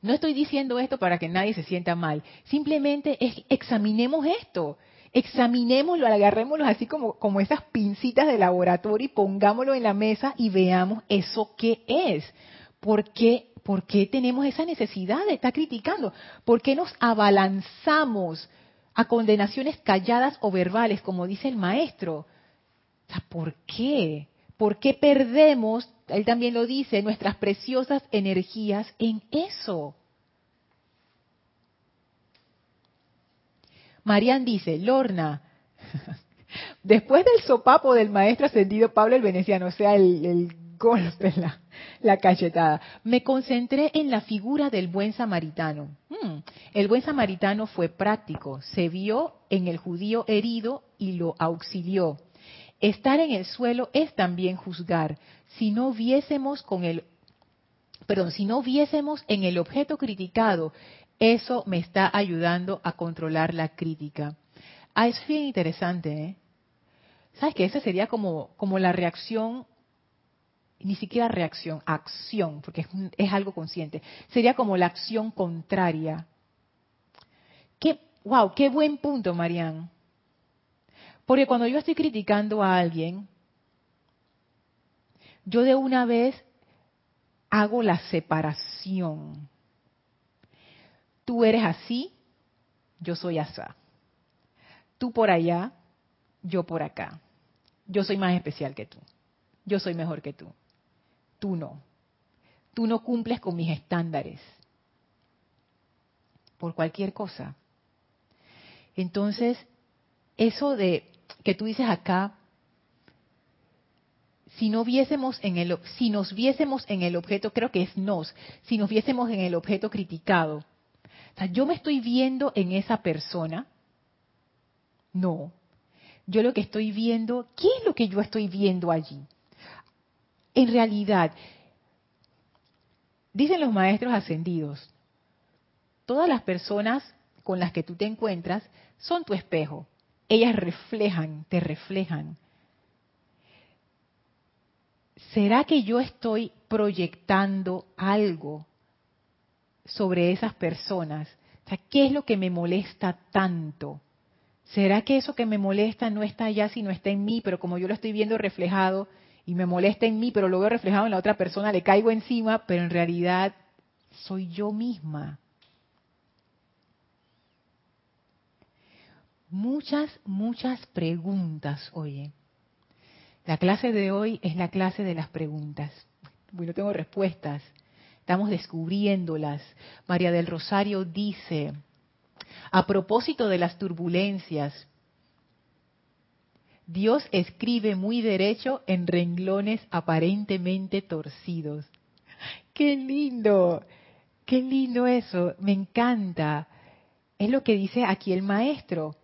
No estoy diciendo esto para que nadie se sienta mal. Simplemente es, examinemos esto. Examinémoslo, agarrémoslo así como, como esas pincitas de laboratorio y pongámoslo en la mesa y veamos eso qué es. ¿Por qué ¿Por qué tenemos esa necesidad de estar criticando? ¿Por qué nos abalanzamos a condenaciones calladas o verbales, como dice el maestro? ¿Por qué? ¿Por qué perdemos, él también lo dice, nuestras preciosas energías en eso? Marian dice, Lorna, después del sopapo del maestro ascendido Pablo el Veneciano, o sea, el, el golpe, la, la cachetada. Me concentré en la figura del buen samaritano. Hmm, el buen samaritano fue práctico, se vio en el judío herido y lo auxilió. Estar en el suelo es también juzgar. Si no viésemos con el perdón, si no viésemos en el objeto criticado, eso me está ayudando a controlar la crítica. Ah, es bien interesante, ¿eh? ¿Sabes que Esa sería como, como la reacción ni siquiera reacción, acción, porque es, algo consciente. Sería como la acción contraria. Qué, wow, qué buen punto, Marian. Porque cuando yo estoy criticando a alguien, yo de una vez hago la separación. Tú eres así, yo soy asá. Tú por allá, yo por acá. Yo soy más especial que tú. Yo soy mejor que tú tú no. Tú no cumples con mis estándares. Por cualquier cosa. Entonces, eso de que tú dices acá, si no viésemos en el, si nos viésemos en el objeto, creo que es nos, si nos viésemos en el objeto criticado. O sea, yo me estoy viendo en esa persona. No. Yo lo que estoy viendo, ¿qué es lo que yo estoy viendo allí? En realidad, dicen los maestros ascendidos, todas las personas con las que tú te encuentras son tu espejo. Ellas reflejan, te reflejan. ¿Será que yo estoy proyectando algo sobre esas personas? O sea, ¿qué es lo que me molesta tanto? ¿Será que eso que me molesta no está allá, sino está en mí, pero como yo lo estoy viendo reflejado, y me molesta en mí, pero lo veo reflejado en la otra persona, le caigo encima, pero en realidad soy yo misma. muchas, muchas preguntas, oye. La clase de hoy es la clase de las preguntas. Bueno, tengo respuestas. Estamos descubriéndolas. María del Rosario dice, a propósito de las turbulencias, Dios escribe muy derecho en renglones aparentemente torcidos. ¡Qué lindo! ¡Qué lindo eso! Me encanta. Es lo que dice aquí el maestro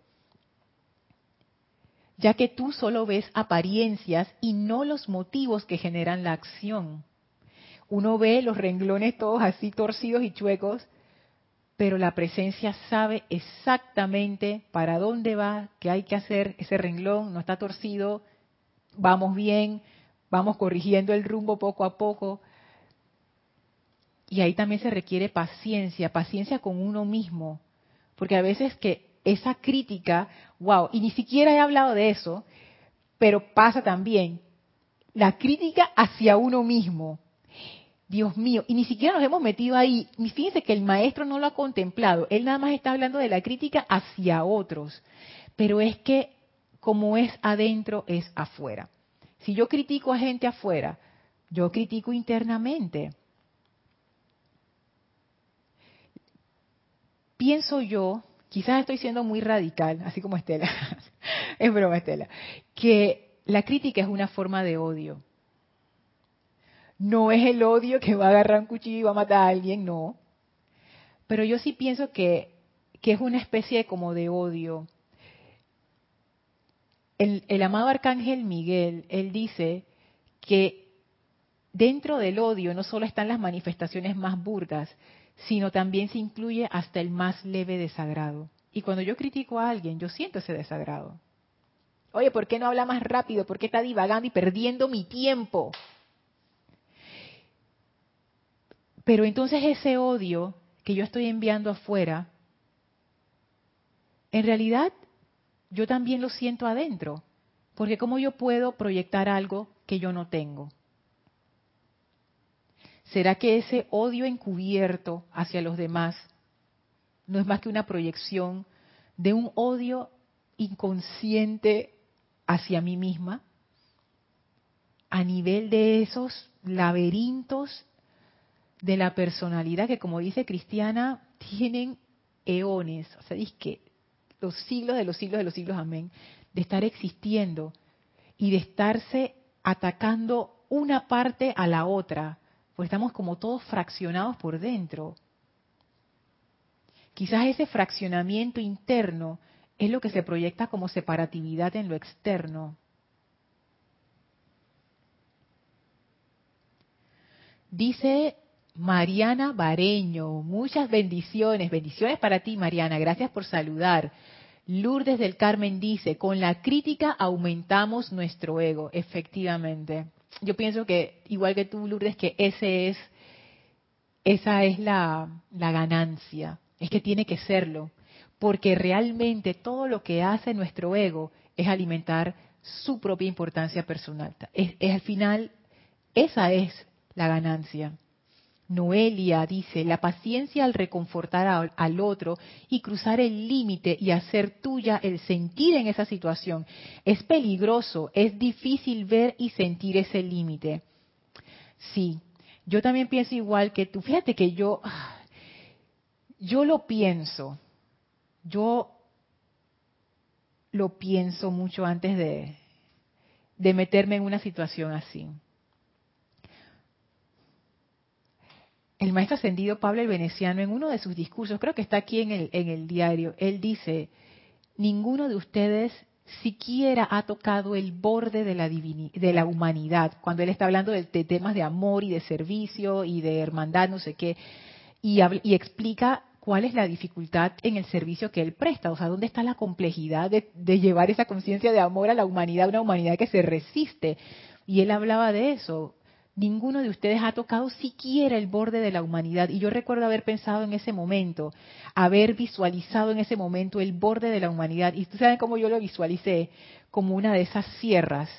ya que tú solo ves apariencias y no los motivos que generan la acción. Uno ve los renglones todos así torcidos y chuecos, pero la presencia sabe exactamente para dónde va, qué hay que hacer, ese renglón no está torcido, vamos bien, vamos corrigiendo el rumbo poco a poco. Y ahí también se requiere paciencia, paciencia con uno mismo, porque a veces que esa crítica, wow, y ni siquiera he hablado de eso, pero pasa también la crítica hacia uno mismo. Dios mío, y ni siquiera nos hemos metido ahí. Fíjense que el maestro no lo ha contemplado, él nada más está hablando de la crítica hacia otros, pero es que como es adentro, es afuera. Si yo critico a gente afuera, yo critico internamente. Pienso yo quizás estoy siendo muy radical, así como Estela, es broma Estela, que la crítica es una forma de odio. No es el odio que va a agarrar un cuchillo y va a matar a alguien, no. Pero yo sí pienso que, que es una especie como de odio. El, el amado arcángel Miguel, él dice que dentro del odio no solo están las manifestaciones más burdas, sino también se incluye hasta el más leve desagrado. Y cuando yo critico a alguien, yo siento ese desagrado. Oye, ¿por qué no habla más rápido? ¿Por qué está divagando y perdiendo mi tiempo? Pero entonces ese odio que yo estoy enviando afuera, en realidad yo también lo siento adentro. Porque ¿cómo yo puedo proyectar algo que yo no tengo? ¿Será que ese odio encubierto hacia los demás no es más que una proyección de un odio inconsciente hacia mí misma? A nivel de esos laberintos de la personalidad que, como dice Cristiana, tienen eones, o sea, es que los siglos de los siglos de los siglos, amén, de estar existiendo y de estarse atacando una parte a la otra porque estamos como todos fraccionados por dentro. Quizás ese fraccionamiento interno es lo que se proyecta como separatividad en lo externo. Dice Mariana Bareño, muchas bendiciones, bendiciones para ti Mariana, gracias por saludar. Lourdes del Carmen dice, con la crítica aumentamos nuestro ego, efectivamente. Yo pienso que, igual que tú, Lourdes, que ese es, esa es la, ganancia, es que tiene que serlo, porque realmente todo lo que hace nuestro ego es alimentar su propia importancia personal. Es al final, esa es la ganancia. Noelia dice, la paciencia al reconfortar al otro y cruzar el límite y hacer tuya el sentir en esa situación. Es peligroso, es difícil ver y sentir ese límite. Sí, yo también pienso igual que tú. Fíjate que yo, yo lo pienso, yo lo pienso mucho antes de, de meterme en una situación así. El maestro ascendido Pablo el Veneciano, en uno de sus discursos, creo que está aquí en el, en el diario, él dice, ninguno de ustedes siquiera ha tocado el borde de la, de la humanidad, cuando él está hablando de, temas de amor y de servicio y de hermandad, no sé qué, y, y explica cuál es la dificultad en el servicio que él presta, o sea, dónde está la complejidad de, de llevar esa conciencia de amor a la humanidad, una humanidad que se resiste. Y él hablaba de eso, ninguno de ustedes ha tocado siquiera el borde de la humanidad. Y yo recuerdo haber pensado en ese momento, haber visualizado en ese momento el borde de la humanidad. Y ustedes saben cómo yo lo visualicé, como una de esas sierras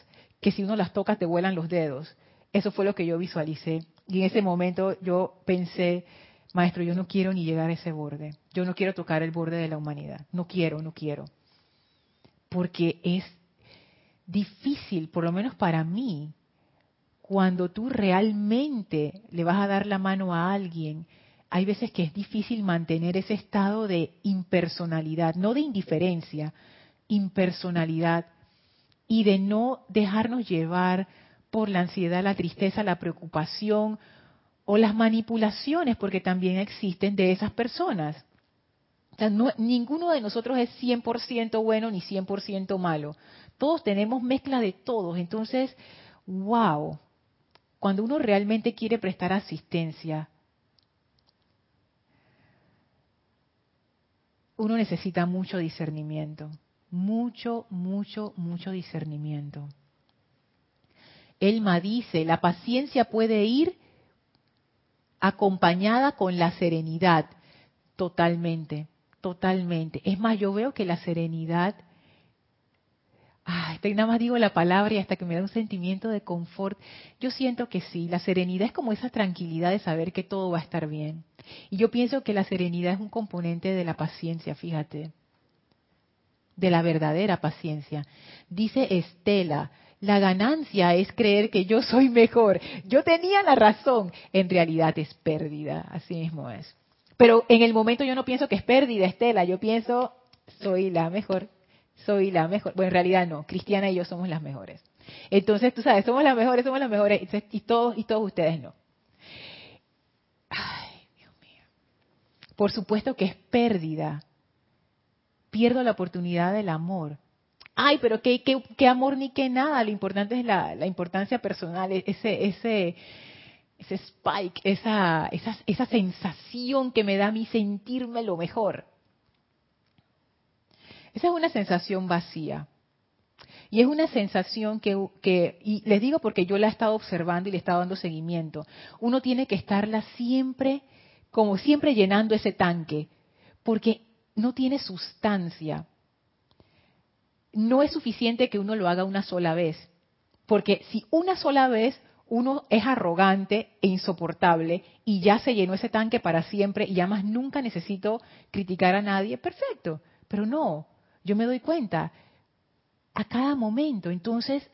que si uno las toca te vuelan los dedos. Eso fue lo que yo visualicé. Y en ese momento yo pensé, maestro, yo no quiero ni llegar a ese borde. Yo no quiero tocar el borde de la humanidad. No quiero, no quiero. porque es difícil, por lo menos para mí, cuando tú realmente le vas a dar la mano a alguien, hay veces que es difícil mantener ese estado de impersonalidad, no de indiferencia, impersonalidad, y de no dejarnos llevar por la ansiedad, la tristeza, la preocupación o las manipulaciones, porque también existen de esas personas. ninguno de nosotros es 100% bueno ni 100% malo. Todos tenemos mezcla de todos. Entonces, wow, cuando uno realmente quiere prestar asistencia, uno necesita mucho discernimiento, mucho, mucho, mucho discernimiento. Elma dice, la paciencia puede ir acompañada con la serenidad, totalmente, totalmente. Es más, yo veo que la serenidad, ay, nada más digo la palabra y hasta que me da un sentimiento de confort, yo siento que sí, la serenidad es como esa tranquilidad de saber que todo va a estar bien. Y yo pienso que la serenidad es un componente de la paciencia, fíjate, de la verdadera paciencia. Dice Estela, la ganancia es creer que yo soy mejor. Yo tenía la razón. En realidad es pérdida, así mismo es. Pero en el momento yo no pienso que es pérdida, Estela. Yo pienso, soy la mejor, soy la mejor. Bueno, en realidad no. Cristiana y yo somos las mejores. Entonces, tú sabes, somos las mejores, somos las mejores. Y todos, y todos ustedes no. Ay, Dios mío. Por supuesto que es pérdida. Pierdo la oportunidad del amor ay, pero qué, qué, amor ni qué nada, lo importante es la, la importancia personal, e-, ese, ese, ese spike, esa, esa, esa sensación que me da a mí sentirme lo mejor. Esa es una sensación vacía. Y es una sensación que, que, y les digo porque yo la he estado observando y le he estado dando seguimiento, uno tiene que estarla siempre, como siempre llenando ese tanque, porque no tiene sustancia. No es suficiente que uno lo haga una sola vez, porque si una sola vez uno es arrogante e insoportable y ya se llenó ese tanque para siempre y ya más nunca necesito criticar a nadie, perfecto, pero no, yo me doy cuenta a cada momento, entonces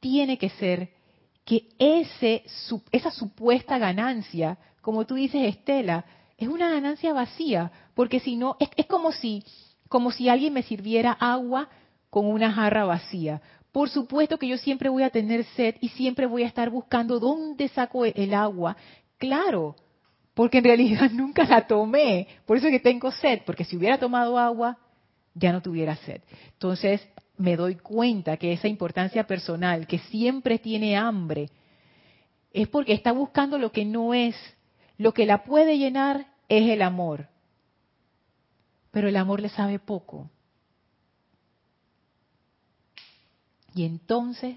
tiene que ser que ese, esa supuesta ganancia, como tú dices Estela, es una ganancia vacía, porque si no, es, es como si como si alguien me sirviera agua con una jarra vacía. Por supuesto que yo siempre voy a tener sed y siempre voy a estar buscando dónde saco el agua. Claro, porque en realidad nunca la tomé. Por eso es que tengo sed, porque si hubiera tomado agua, ya no tuviera sed. Entonces me doy cuenta que esa importancia personal, que siempre tiene hambre, es porque está buscando lo que no es. Lo que la puede llenar es el amor. Pero el amor le sabe poco. Y entonces,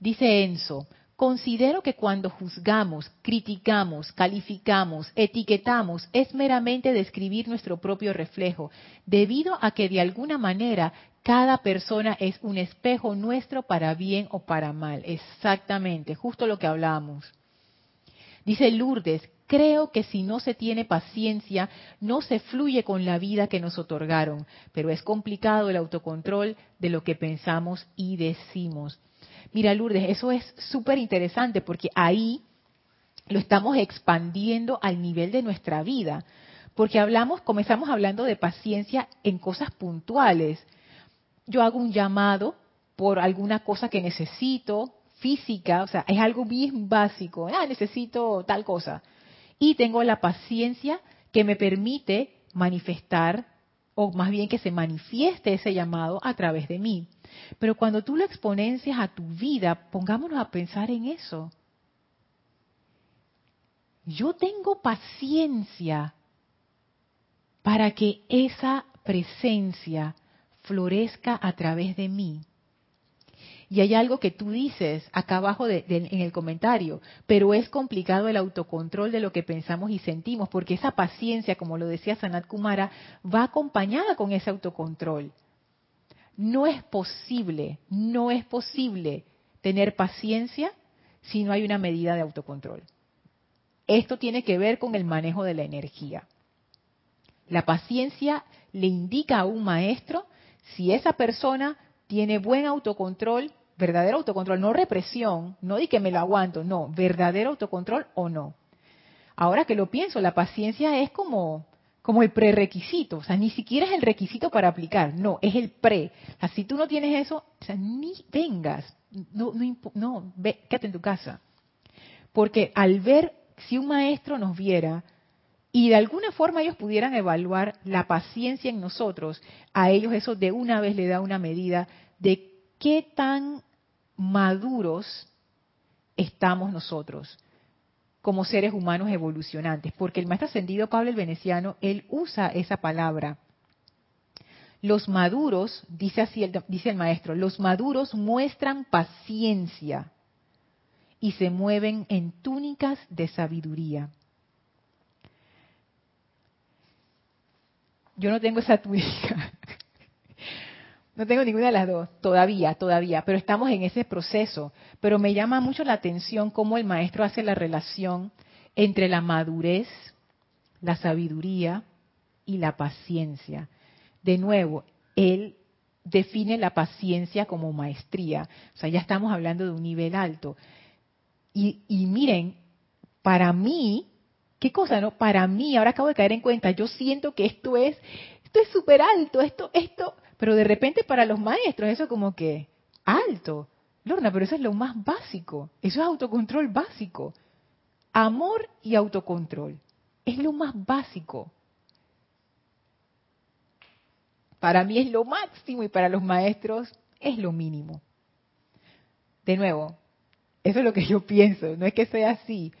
dice Enzo, considero que cuando juzgamos, criticamos, calificamos, etiquetamos, es meramente describir nuestro propio reflejo, debido a que de alguna manera cada persona es un espejo nuestro para bien o para mal. Exactamente, justo lo que hablamos. Dice Lourdes, Creo que si no se tiene paciencia, no se fluye con la vida que nos otorgaron, pero es complicado el autocontrol de lo que pensamos y decimos. Mira, Lourdes, eso es súper interesante porque ahí lo estamos expandiendo al nivel de nuestra vida, porque hablamos, comenzamos hablando de paciencia en cosas puntuales. Yo hago un llamado por alguna cosa que necesito, física, o sea, es algo bien básico, ah, necesito tal cosa y tengo la paciencia que me permite manifestar, o más bien que se manifieste ese llamado a través de mí. Pero cuando tú lo exponencias a tu vida, pongámonos a pensar en eso. Yo tengo paciencia para que esa presencia florezca a través de mí. Y hay algo que tú dices acá abajo en el comentario, pero es complicado el autocontrol de lo que pensamos y sentimos, porque esa paciencia, como lo decía Sanat Kumara, va acompañada con ese autocontrol. No es posible, no es posible tener paciencia si no hay una medida de autocontrol. Esto tiene que ver con el manejo de la energía. La paciencia le indica a un maestro si esa persona tiene buen autocontrol, verdadero autocontrol, no represión, no di que me lo aguanto, no, verdadero autocontrol o no. Ahora que lo pienso, la paciencia es como, como el prerequisito, o sea, ni siquiera es el requisito para aplicar, no, es el pre. O sea, si tú no tienes eso, o sea, ni vengas, no, no, no ve, quédate en tu casa. Porque al ver, si un maestro nos viera y de alguna forma ellos pudieran evaluar la paciencia en nosotros, a ellos eso de una vez le da una medida de qué tan maduros estamos nosotros como seres humanos evolucionantes, porque el maestro ascendido Pablo el Veneciano, él usa esa palabra. Los maduros, dice así el, el maestro, los maduros muestran paciencia y se mueven en túnicas de sabiduría. Yo no tengo esa túnica. No tengo ninguna de las dos, todavía, todavía, pero estamos en ese proceso. Pero me llama mucho la atención cómo el maestro hace la relación entre la madurez, la sabiduría y la paciencia. De nuevo, él define la paciencia como maestría. O sea, ya estamos hablando de un nivel alto. Y, y miren, para mí, ¿qué cosa, no? Para mí, ahora acabo de caer en cuenta, yo siento que esto es, esto es súper alto, esto, esto, pero de repente para los maestros eso como que alto. Lorna, pero eso es lo más básico. Eso es autocontrol básico. Amor y autocontrol. Es lo más básico. Para mí es lo máximo y para los maestros es lo mínimo. De nuevo, eso es lo que yo pienso, no es que sea así,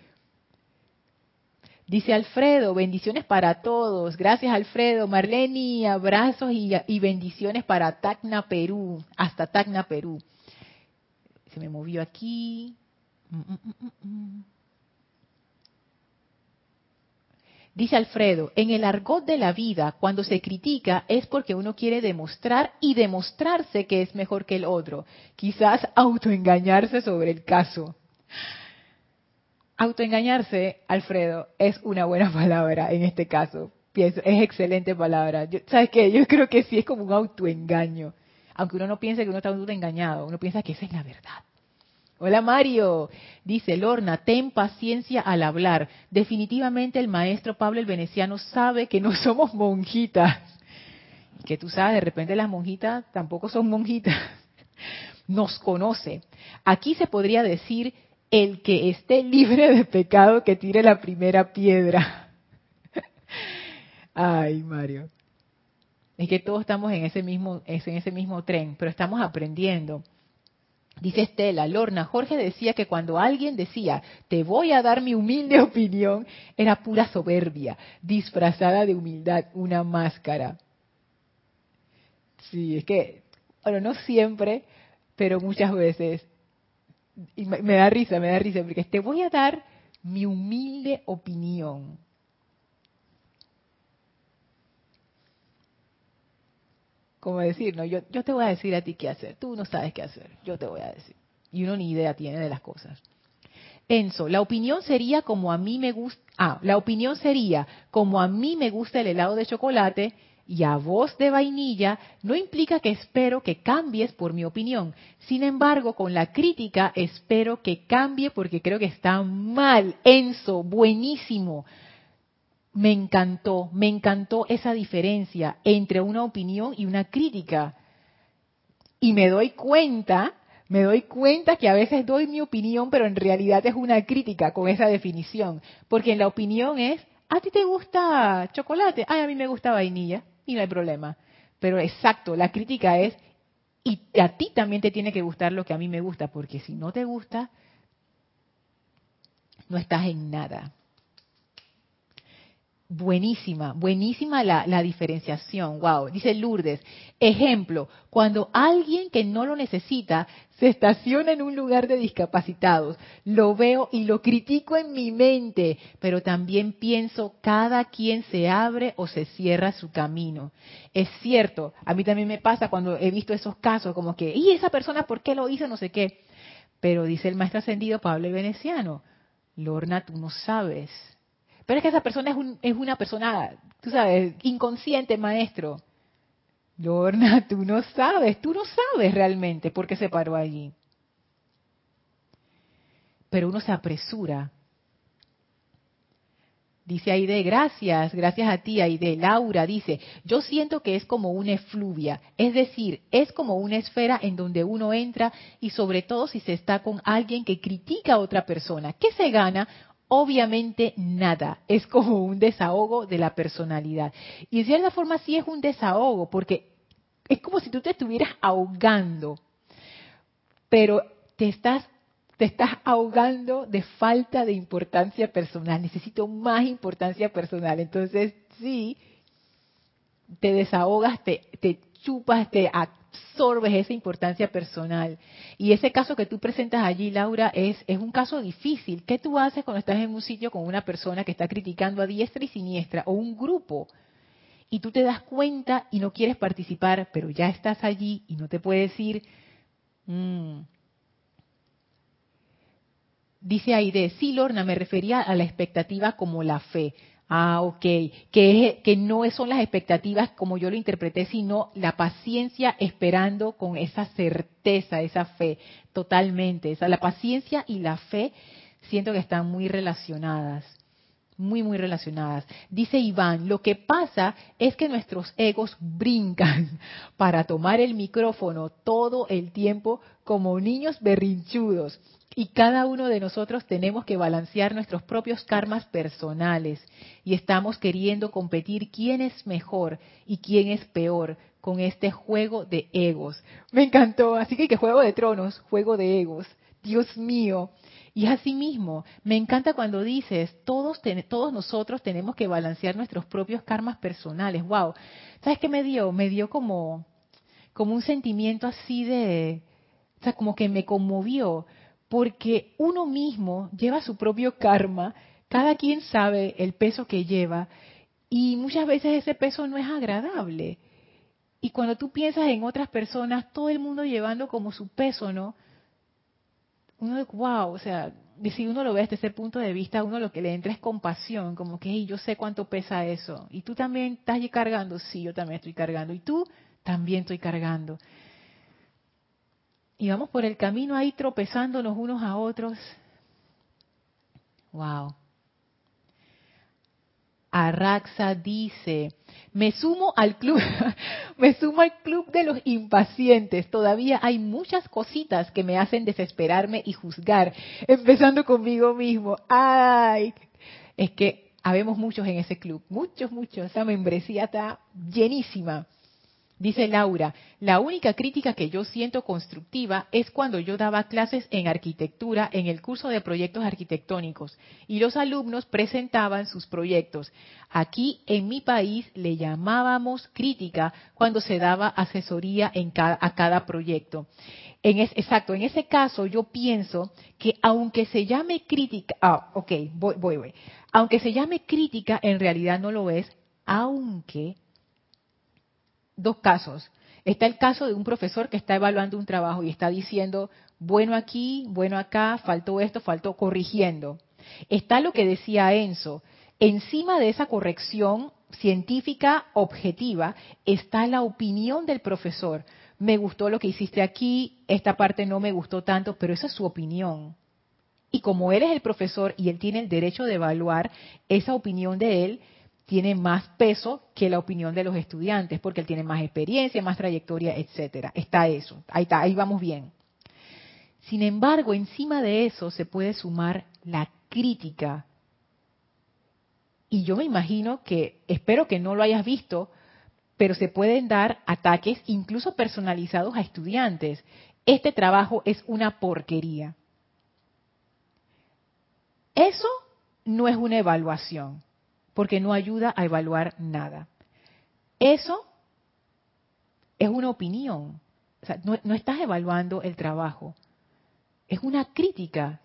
Dice Alfredo, bendiciones para todos. Gracias Alfredo. Marlene, abrazos y, bendiciones para Tacna, Perú. Hasta Tacna, Perú. Se me movió aquí. Mm, mm, mm, Dice Alfredo, en el argot de la vida, cuando se critica es porque uno quiere demostrar y demostrarse que es mejor que el otro. Quizás autoengañarse sobre el caso. Autoengañarse, Alfredo, es una buena palabra en este caso. Pienso, es excelente palabra. ¿Sabes qué? Yo creo que sí es como un autoengaño. Aunque uno no piense que uno está engañado, uno piensa que esa es la verdad. Hola Mario, dice Lorna, ten paciencia al hablar. Definitivamente el maestro Pablo el Veneciano sabe que no somos monjitas. Que tú sabes, de repente las monjitas tampoco son monjitas. Nos conoce. Aquí se podría decir el que esté libre de pecado que tire la primera piedra. Ay, Mario. Es que todos estamos en ese mismo, en ese mismo tren, pero estamos aprendiendo. Dice Estela, Lorna, Jorge decía que cuando alguien decía, te voy a dar mi humilde opinión, era pura soberbia, disfrazada de humildad, una máscara. Sí, es que, bueno, no siempre, pero muchas veces y me, da risa, me da risa, porque te voy a dar mi humilde opinión. Como decir, no, yo, yo te voy a decir a ti qué hacer, tú no sabes qué hacer, yo te voy a decir. Y uno ni idea tiene de las cosas. Enzo, la opinión sería como a mí me gusta, ah, la opinión sería como a mí me gusta el helado de chocolate y a voz de vainilla no implica que espero que cambies por mi opinión. Sin embargo, con la crítica espero que cambie porque creo que está mal. Enzo, buenísimo. Me encantó, me encantó esa diferencia entre una opinión y una crítica. Y me doy cuenta, me doy cuenta que a veces doy mi opinión, pero en realidad es una crítica con esa definición. Porque en la opinión es, ¿a ti te gusta chocolate? Ay, a mí me gusta vainilla y no hay problema. Pero exacto, la crítica es, y a ti también te tiene que gustar lo que a mí me gusta, porque si no te gusta, no estás en nada. Buenísima, buenísima la, la, diferenciación. Wow. Dice Lourdes, ejemplo, cuando alguien que no lo necesita se estaciona en un lugar de discapacitados, lo veo y lo critico en mi mente, pero también pienso, cada quien se abre o se cierra su camino. Es cierto, a mí también me pasa cuando he visto esos casos, como que, ¿y esa persona por qué lo hizo? No sé qué. Pero dice el maestro ascendido Pablo Veneciano, Lorna, tú no sabes Pero es que esa persona es, un, es una persona, tú sabes, inconsciente, maestro. Lorna, tú no sabes, tú no sabes realmente por qué se paró allí. Pero uno se apresura Dice Aide, gracias, gracias a ti, Aide. Laura dice, yo siento que es como una efluvia, es decir, es como una esfera en donde uno entra y sobre todo si se está con alguien que critica a otra persona. ¿Qué se gana? Obviamente nada, es como un desahogo de la personalidad. Y de cierta forma sí es un desahogo, porque es como si tú te estuvieras ahogando, pero te estás te estás ahogando de falta de importancia personal. Necesito más importancia personal. Entonces, sí, te desahogas, te, te chupas, te absorbes esa importancia personal. Y ese caso que tú presentas allí, Laura, es, es un caso difícil. ¿Qué tú haces cuando estás en un sitio con una persona que está criticando a diestra y siniestra o un grupo? Y tú te das cuenta y no quieres participar, pero ya estás allí y no te puedes ir. Mm, Dice Aide, sí, Lorna, me refería a la expectativa como la fe. Ah, ok. Que, que no son las expectativas como yo lo interpreté, sino la paciencia esperando con esa certeza, esa fe, totalmente. Esa, la paciencia y la fe siento que están muy relacionadas. Muy, muy relacionadas. Dice Iván, lo que pasa es que nuestros egos brincan para tomar el micrófono todo el tiempo como niños berrinchudos y cada uno de nosotros tenemos que balancear nuestros propios karmas personales y estamos queriendo competir quién es mejor y quién es peor con este juego de egos. Me encantó, así que que juego de tronos, juego de egos. Dios mío. Y así mismo, me encanta cuando dices, todos, todos nosotros tenemos que balancear nuestros propios karmas personales. Wow. ¿Sabes qué me dio? Me dio como, como un sentimiento así de, o sea, como que me conmovió porque uno mismo lleva su propio karma, cada quien sabe el peso que lleva y muchas veces ese peso no es agradable. Y cuando tú piensas en otras personas, todo el mundo llevando como su peso, ¿no? Uno, wow, o sea, si uno lo ve desde ese punto de vista, uno lo que le entra es compasión, como que yo sé cuánto pesa eso. Y tú también estás cargando, sí, yo también estoy cargando. Y tú también estoy cargando y vamos por el camino ahí tropezándonos unos a otros. Wow. Arraxa dice, me sumo al club, me sumo al club de los impacientes. Todavía hay muchas cositas que me hacen desesperarme y juzgar, empezando conmigo mismo. Ay, es que habemos muchos en ese club, muchos, muchos. Esa membresía está llenísima. Dice Laura, la única crítica que yo siento constructiva es cuando yo daba clases en arquitectura en el curso de proyectos arquitectónicos y los alumnos presentaban sus proyectos. Aquí en mi país le llamábamos crítica cuando se daba asesoría a cada proyecto. En exacto, en ese caso yo pienso que aunque se llame crítica, ah, ok, voy, voy, voy. Aunque se llame crítica, en realidad no lo es, aunque dos casos. Está el caso de un profesor que está evaluando un trabajo y está diciendo, bueno aquí, bueno acá, faltó esto, faltó corrigiendo. Está lo que decía Enzo, encima de esa corrección científica objetiva está la opinión del profesor. Me gustó lo que hiciste aquí, esta parte no me gustó tanto, pero esa es su opinión. Y como él es el profesor y él tiene el derecho de evaluar esa opinión de él, tiene más peso que la opinión de los estudiantes, porque él tiene más experiencia, más trayectoria, etcétera. Está eso, ahí está, ahí vamos bien. Sin embargo, encima de eso se puede sumar la crítica. Y yo me imagino que, espero que no lo hayas visto, pero se pueden dar ataques incluso personalizados a estudiantes. Este trabajo es una porquería. Eso no es una evaluación porque no ayuda a evaluar nada. Eso es una opinión. no, estás evaluando el trabajo. Es una crítica.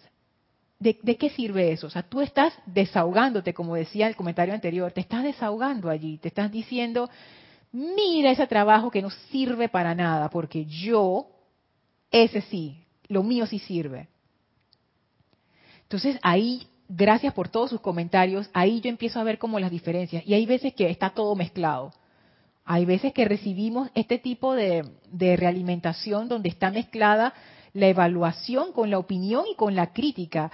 ¿De, ¿De, qué sirve eso? O sea, tú estás desahogándote, como decía el comentario anterior, te estás desahogando allí, te estás diciendo, mira ese trabajo que no sirve para nada, porque yo, ese sí, lo mío sí sirve. Entonces ahí gracias por todos sus comentarios. Ahí yo empiezo a ver como las diferencias. Y hay veces que está todo mezclado. Hay veces que recibimos este tipo de, de realimentación donde está mezclada la evaluación con la opinión y con la crítica.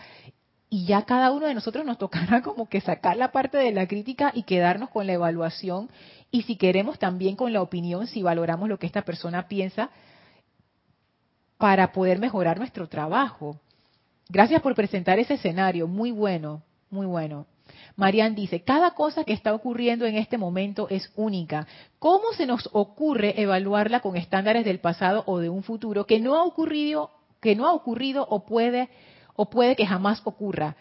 Y ya cada uno de nosotros nos tocará como que sacar la parte de la crítica y quedarnos con la evaluación. Y si queremos también con la opinión, si valoramos lo que esta persona piensa, para poder mejorar nuestro trabajo. Gracias por presentar ese escenario, muy bueno, muy bueno. Marian dice, cada cosa que está ocurriendo en este momento es única. ¿Cómo se nos ocurre evaluarla con estándares del pasado o de un futuro que no ha ocurrido, que no ha ocurrido o puede o puede que jamás ocurra?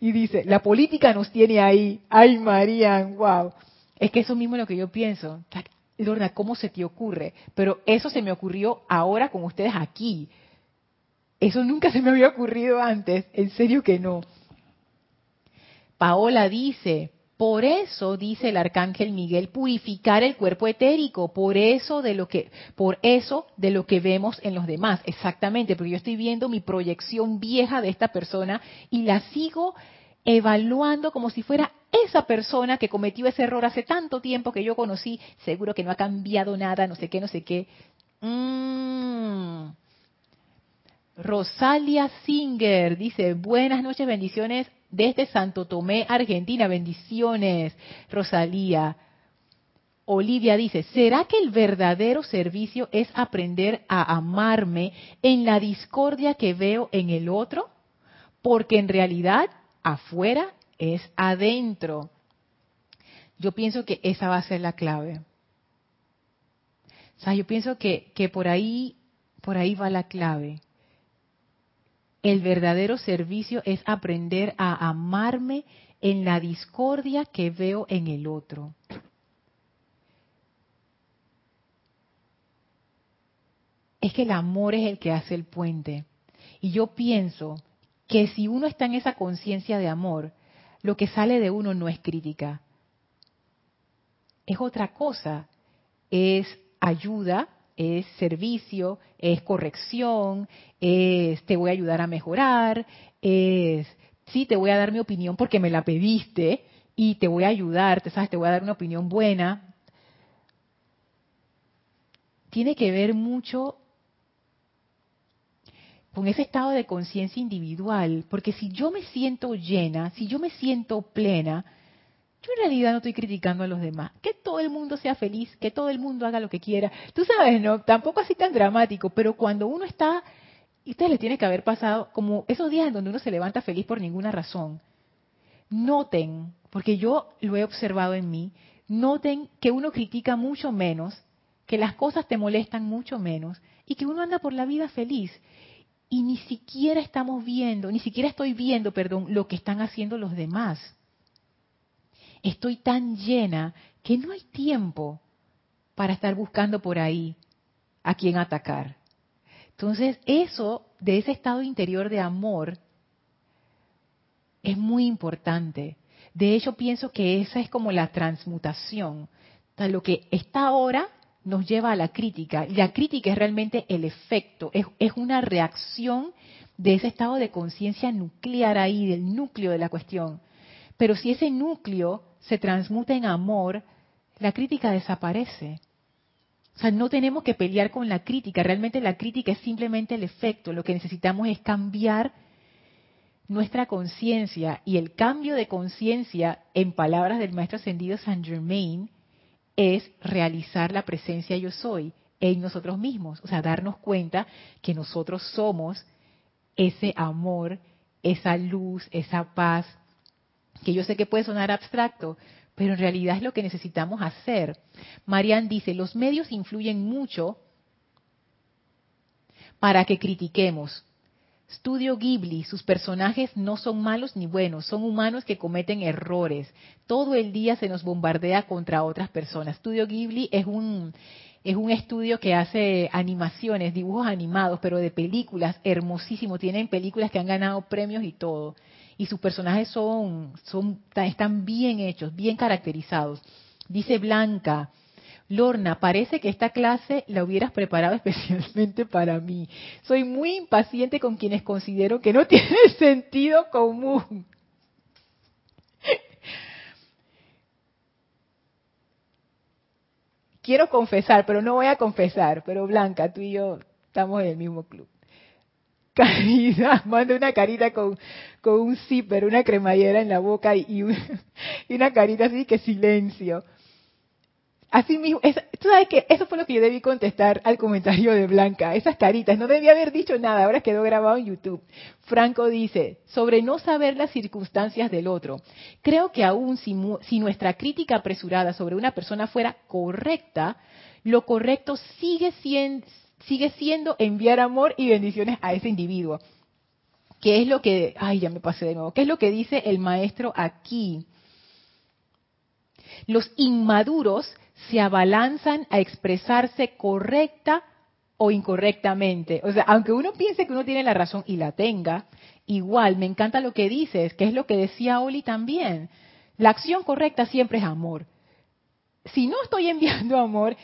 Y dice, la política nos tiene ahí. Ay, Marian, wow. Es que eso mismo es lo que yo pienso. Lorna, ¿cómo se te ocurre? Pero eso se me ocurrió ahora con ustedes aquí. Eso nunca se me había ocurrido antes. En serio que no. Paola dice, por eso dice el arcángel Miguel purificar el cuerpo etérico, por eso de lo que por eso de lo que vemos en los demás, exactamente, porque yo estoy viendo mi proyección vieja de esta persona y la sigo evaluando como si fuera esa persona que cometió ese error hace tanto tiempo que yo conocí, seguro que no ha cambiado nada, no sé qué, no sé qué. Mm. Rosalia Singer dice, buenas noches, bendiciones desde Santo Tomé, Argentina. Bendiciones, Rosalía. Olivia dice, ¿será que el verdadero servicio es aprender a amarme en la discordia que veo en el otro? Porque en realidad afuera es adentro. Yo pienso que esa va a ser la clave. O sea, yo pienso que, que por ahí, por ahí va la clave. El verdadero servicio es aprender a amarme en la discordia que veo en el otro. Es que el amor es el que hace el puente. Y yo pienso que si uno está en esa conciencia de amor, lo que sale de uno no es crítica. Es otra cosa. Es ayuda, es servicio, es corrección, es te voy a ayudar a mejorar, es sí, te voy a dar mi opinión porque me la pediste y te voy a ayudar, te sabes, te voy a dar una opinión buena. Tiene que ver mucho con ese estado de conciencia individual, porque si yo me siento llena, si yo me siento plena, yo en realidad no estoy criticando a los demás. Que todo el mundo sea feliz, que todo el mundo haga lo que quiera. Tú sabes, ¿no? Tampoco así tan dramático, pero cuando uno está, y ustedes les tiene que haber pasado como esos días en donde uno se levanta feliz por ninguna razón. Noten, porque yo lo he observado en mí, noten que uno critica mucho menos, que las cosas te molestan mucho menos y que uno anda por la vida feliz. Y ni siquiera estamos viendo, ni siquiera estoy viendo, perdón, lo que están haciendo los demás estoy tan llena que no hay tiempo para estar buscando por ahí a quién atacar. Entonces, eso, de ese estado interior de amor, es muy importante. De hecho, pienso que esa es como la transmutación. lo que está ahora nos lleva a la crítica. La crítica es realmente el efecto, es una reacción de ese estado de conciencia nuclear ahí, del núcleo de la cuestión. Pero si ese núcleo se transmuta en amor, la crítica desaparece. O sea, no tenemos que pelear con la crítica, realmente la crítica es simplemente el efecto, lo que necesitamos es cambiar nuestra conciencia y el cambio de conciencia, en palabras del maestro ascendido Saint Germain, es realizar la presencia yo soy en nosotros mismos, o sea, darnos cuenta que nosotros somos ese amor, esa luz, esa paz, que yo sé que puede sonar abstracto, pero en realidad es lo que necesitamos hacer. Marian dice, los medios influyen mucho para que critiquemos. Studio Ghibli, sus personajes no son malos ni buenos, son humanos que cometen errores. Todo el día se nos bombardea contra otras personas. Studio Ghibli es un es un estudio que hace animaciones, dibujos animados, pero de películas, hermosísimo. Tienen películas que han ganado premios y todo y sus personajes son, son, están bien hechos, bien caracterizados. Dice Blanca, Lorna, parece que esta clase la hubieras preparado especialmente para mí. Soy muy impaciente con quienes considero que no tiene sentido común. Quiero confesar, pero no voy a confesar. Pero Blanca, tú y yo estamos en el mismo club. Caridad, manda una carita con, con un zipper, una cremallera en la boca y, una carita así que silencio. Así mismo, tú sabes que eso fue lo que yo debí contestar al comentario de Blanca, esas caritas, no debía haber dicho nada, ahora quedó grabado en YouTube. Franco dice, sobre no saber las circunstancias del otro, creo que aún si, si nuestra crítica apresurada sobre una persona fuera correcta, lo correcto sigue siendo, sigue siendo enviar amor y bendiciones a ese individuo. ¿Qué es lo que, ay, ya me pasé de nuevo, qué es lo que dice el maestro aquí? Los inmaduros se abalanzan a expresarse correcta o incorrectamente. O sea, aunque uno piense que uno tiene la razón y la tenga, igual me encanta lo que dices, que es lo que decía Oli también. La acción correcta siempre es amor. Si no estoy enviando amor,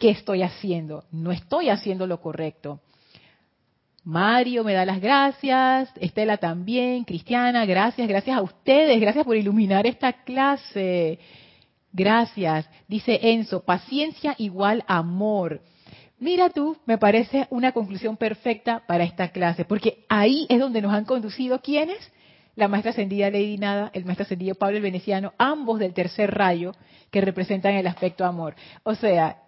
¿qué estoy haciendo? No estoy haciendo lo correcto. Mario me da las gracias, Estela también, Cristiana, gracias, gracias a ustedes, gracias por iluminar esta clase. Gracias. Dice Enzo, paciencia igual amor. Mira tú, me parece una conclusión perfecta para esta clase, porque ahí es donde nos han conducido quienes, la maestra ascendida Lady Nada, el maestro ascendido Pablo el Veneciano, ambos del tercer rayo que representan el aspecto amor. O sea,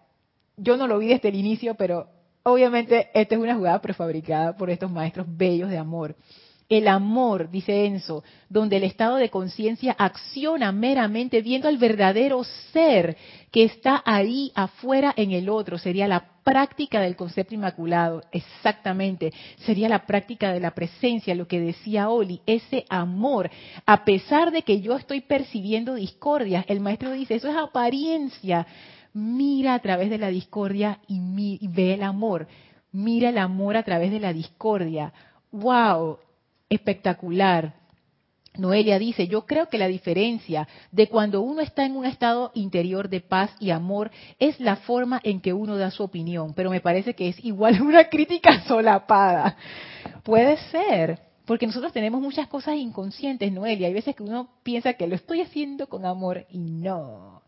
yo no lo vi desde el inicio, pero obviamente esta es una jugada prefabricada por estos maestros bellos de amor. El amor, dice Enzo, donde el estado de conciencia acciona meramente viendo al verdadero ser que está ahí afuera en el otro, sería la práctica del concepto inmaculado, exactamente, sería la práctica de la presencia, lo que decía Oli, ese amor, a pesar de que yo estoy percibiendo discordia, el maestro dice, eso es apariencia, mira a través de la discordia y, y ve el amor, mira el amor a través de la discordia, wow, espectacular. Noelia dice, yo creo que la diferencia de cuando uno está en un estado interior de paz y amor es la forma en que uno da su opinión, pero me parece que es igual una crítica solapada. Puede ser, porque nosotros tenemos muchas cosas inconscientes, Noelia. Hay veces que uno piensa que lo estoy haciendo con amor y no.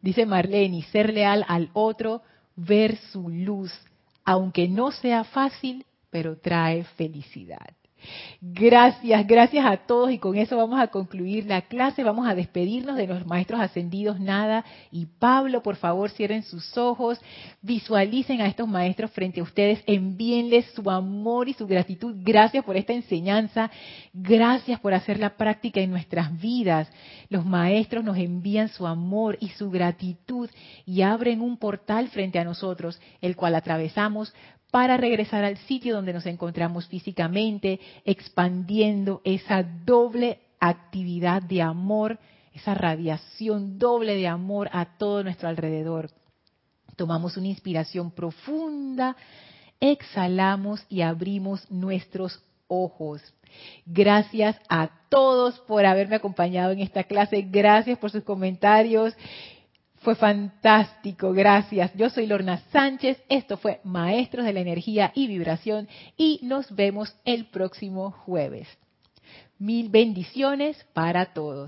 Dice Marlene, ser leal al otro, ver su luz, aunque no sea fácil, pero trae felicidad. Gracias, gracias a todos y con eso vamos a concluir la clase. Vamos a despedirnos de los maestros ascendidos Nada y Pablo. Por favor, cierren sus ojos, visualicen a estos maestros frente a ustedes, envíenles su amor y su gratitud. Gracias por esta enseñanza, gracias por hacer la práctica en nuestras vidas. Los maestros nos envían su amor y su gratitud y abren un portal frente a nosotros, el cual atravesamos para regresar al sitio donde nos encontramos físicamente, expandiendo esa doble actividad de amor, esa radiación doble de amor a todo nuestro alrededor. Tomamos una inspiración profunda, exhalamos y abrimos nuestros ojos. Gracias a todos por haberme acompañado en esta clase. Gracias por sus comentarios. Fue fantástico, gracias. Yo soy Lorna Sánchez, esto fue Maestros de la Energía y Vibración y nos vemos el próximo jueves. Mil bendiciones para todos.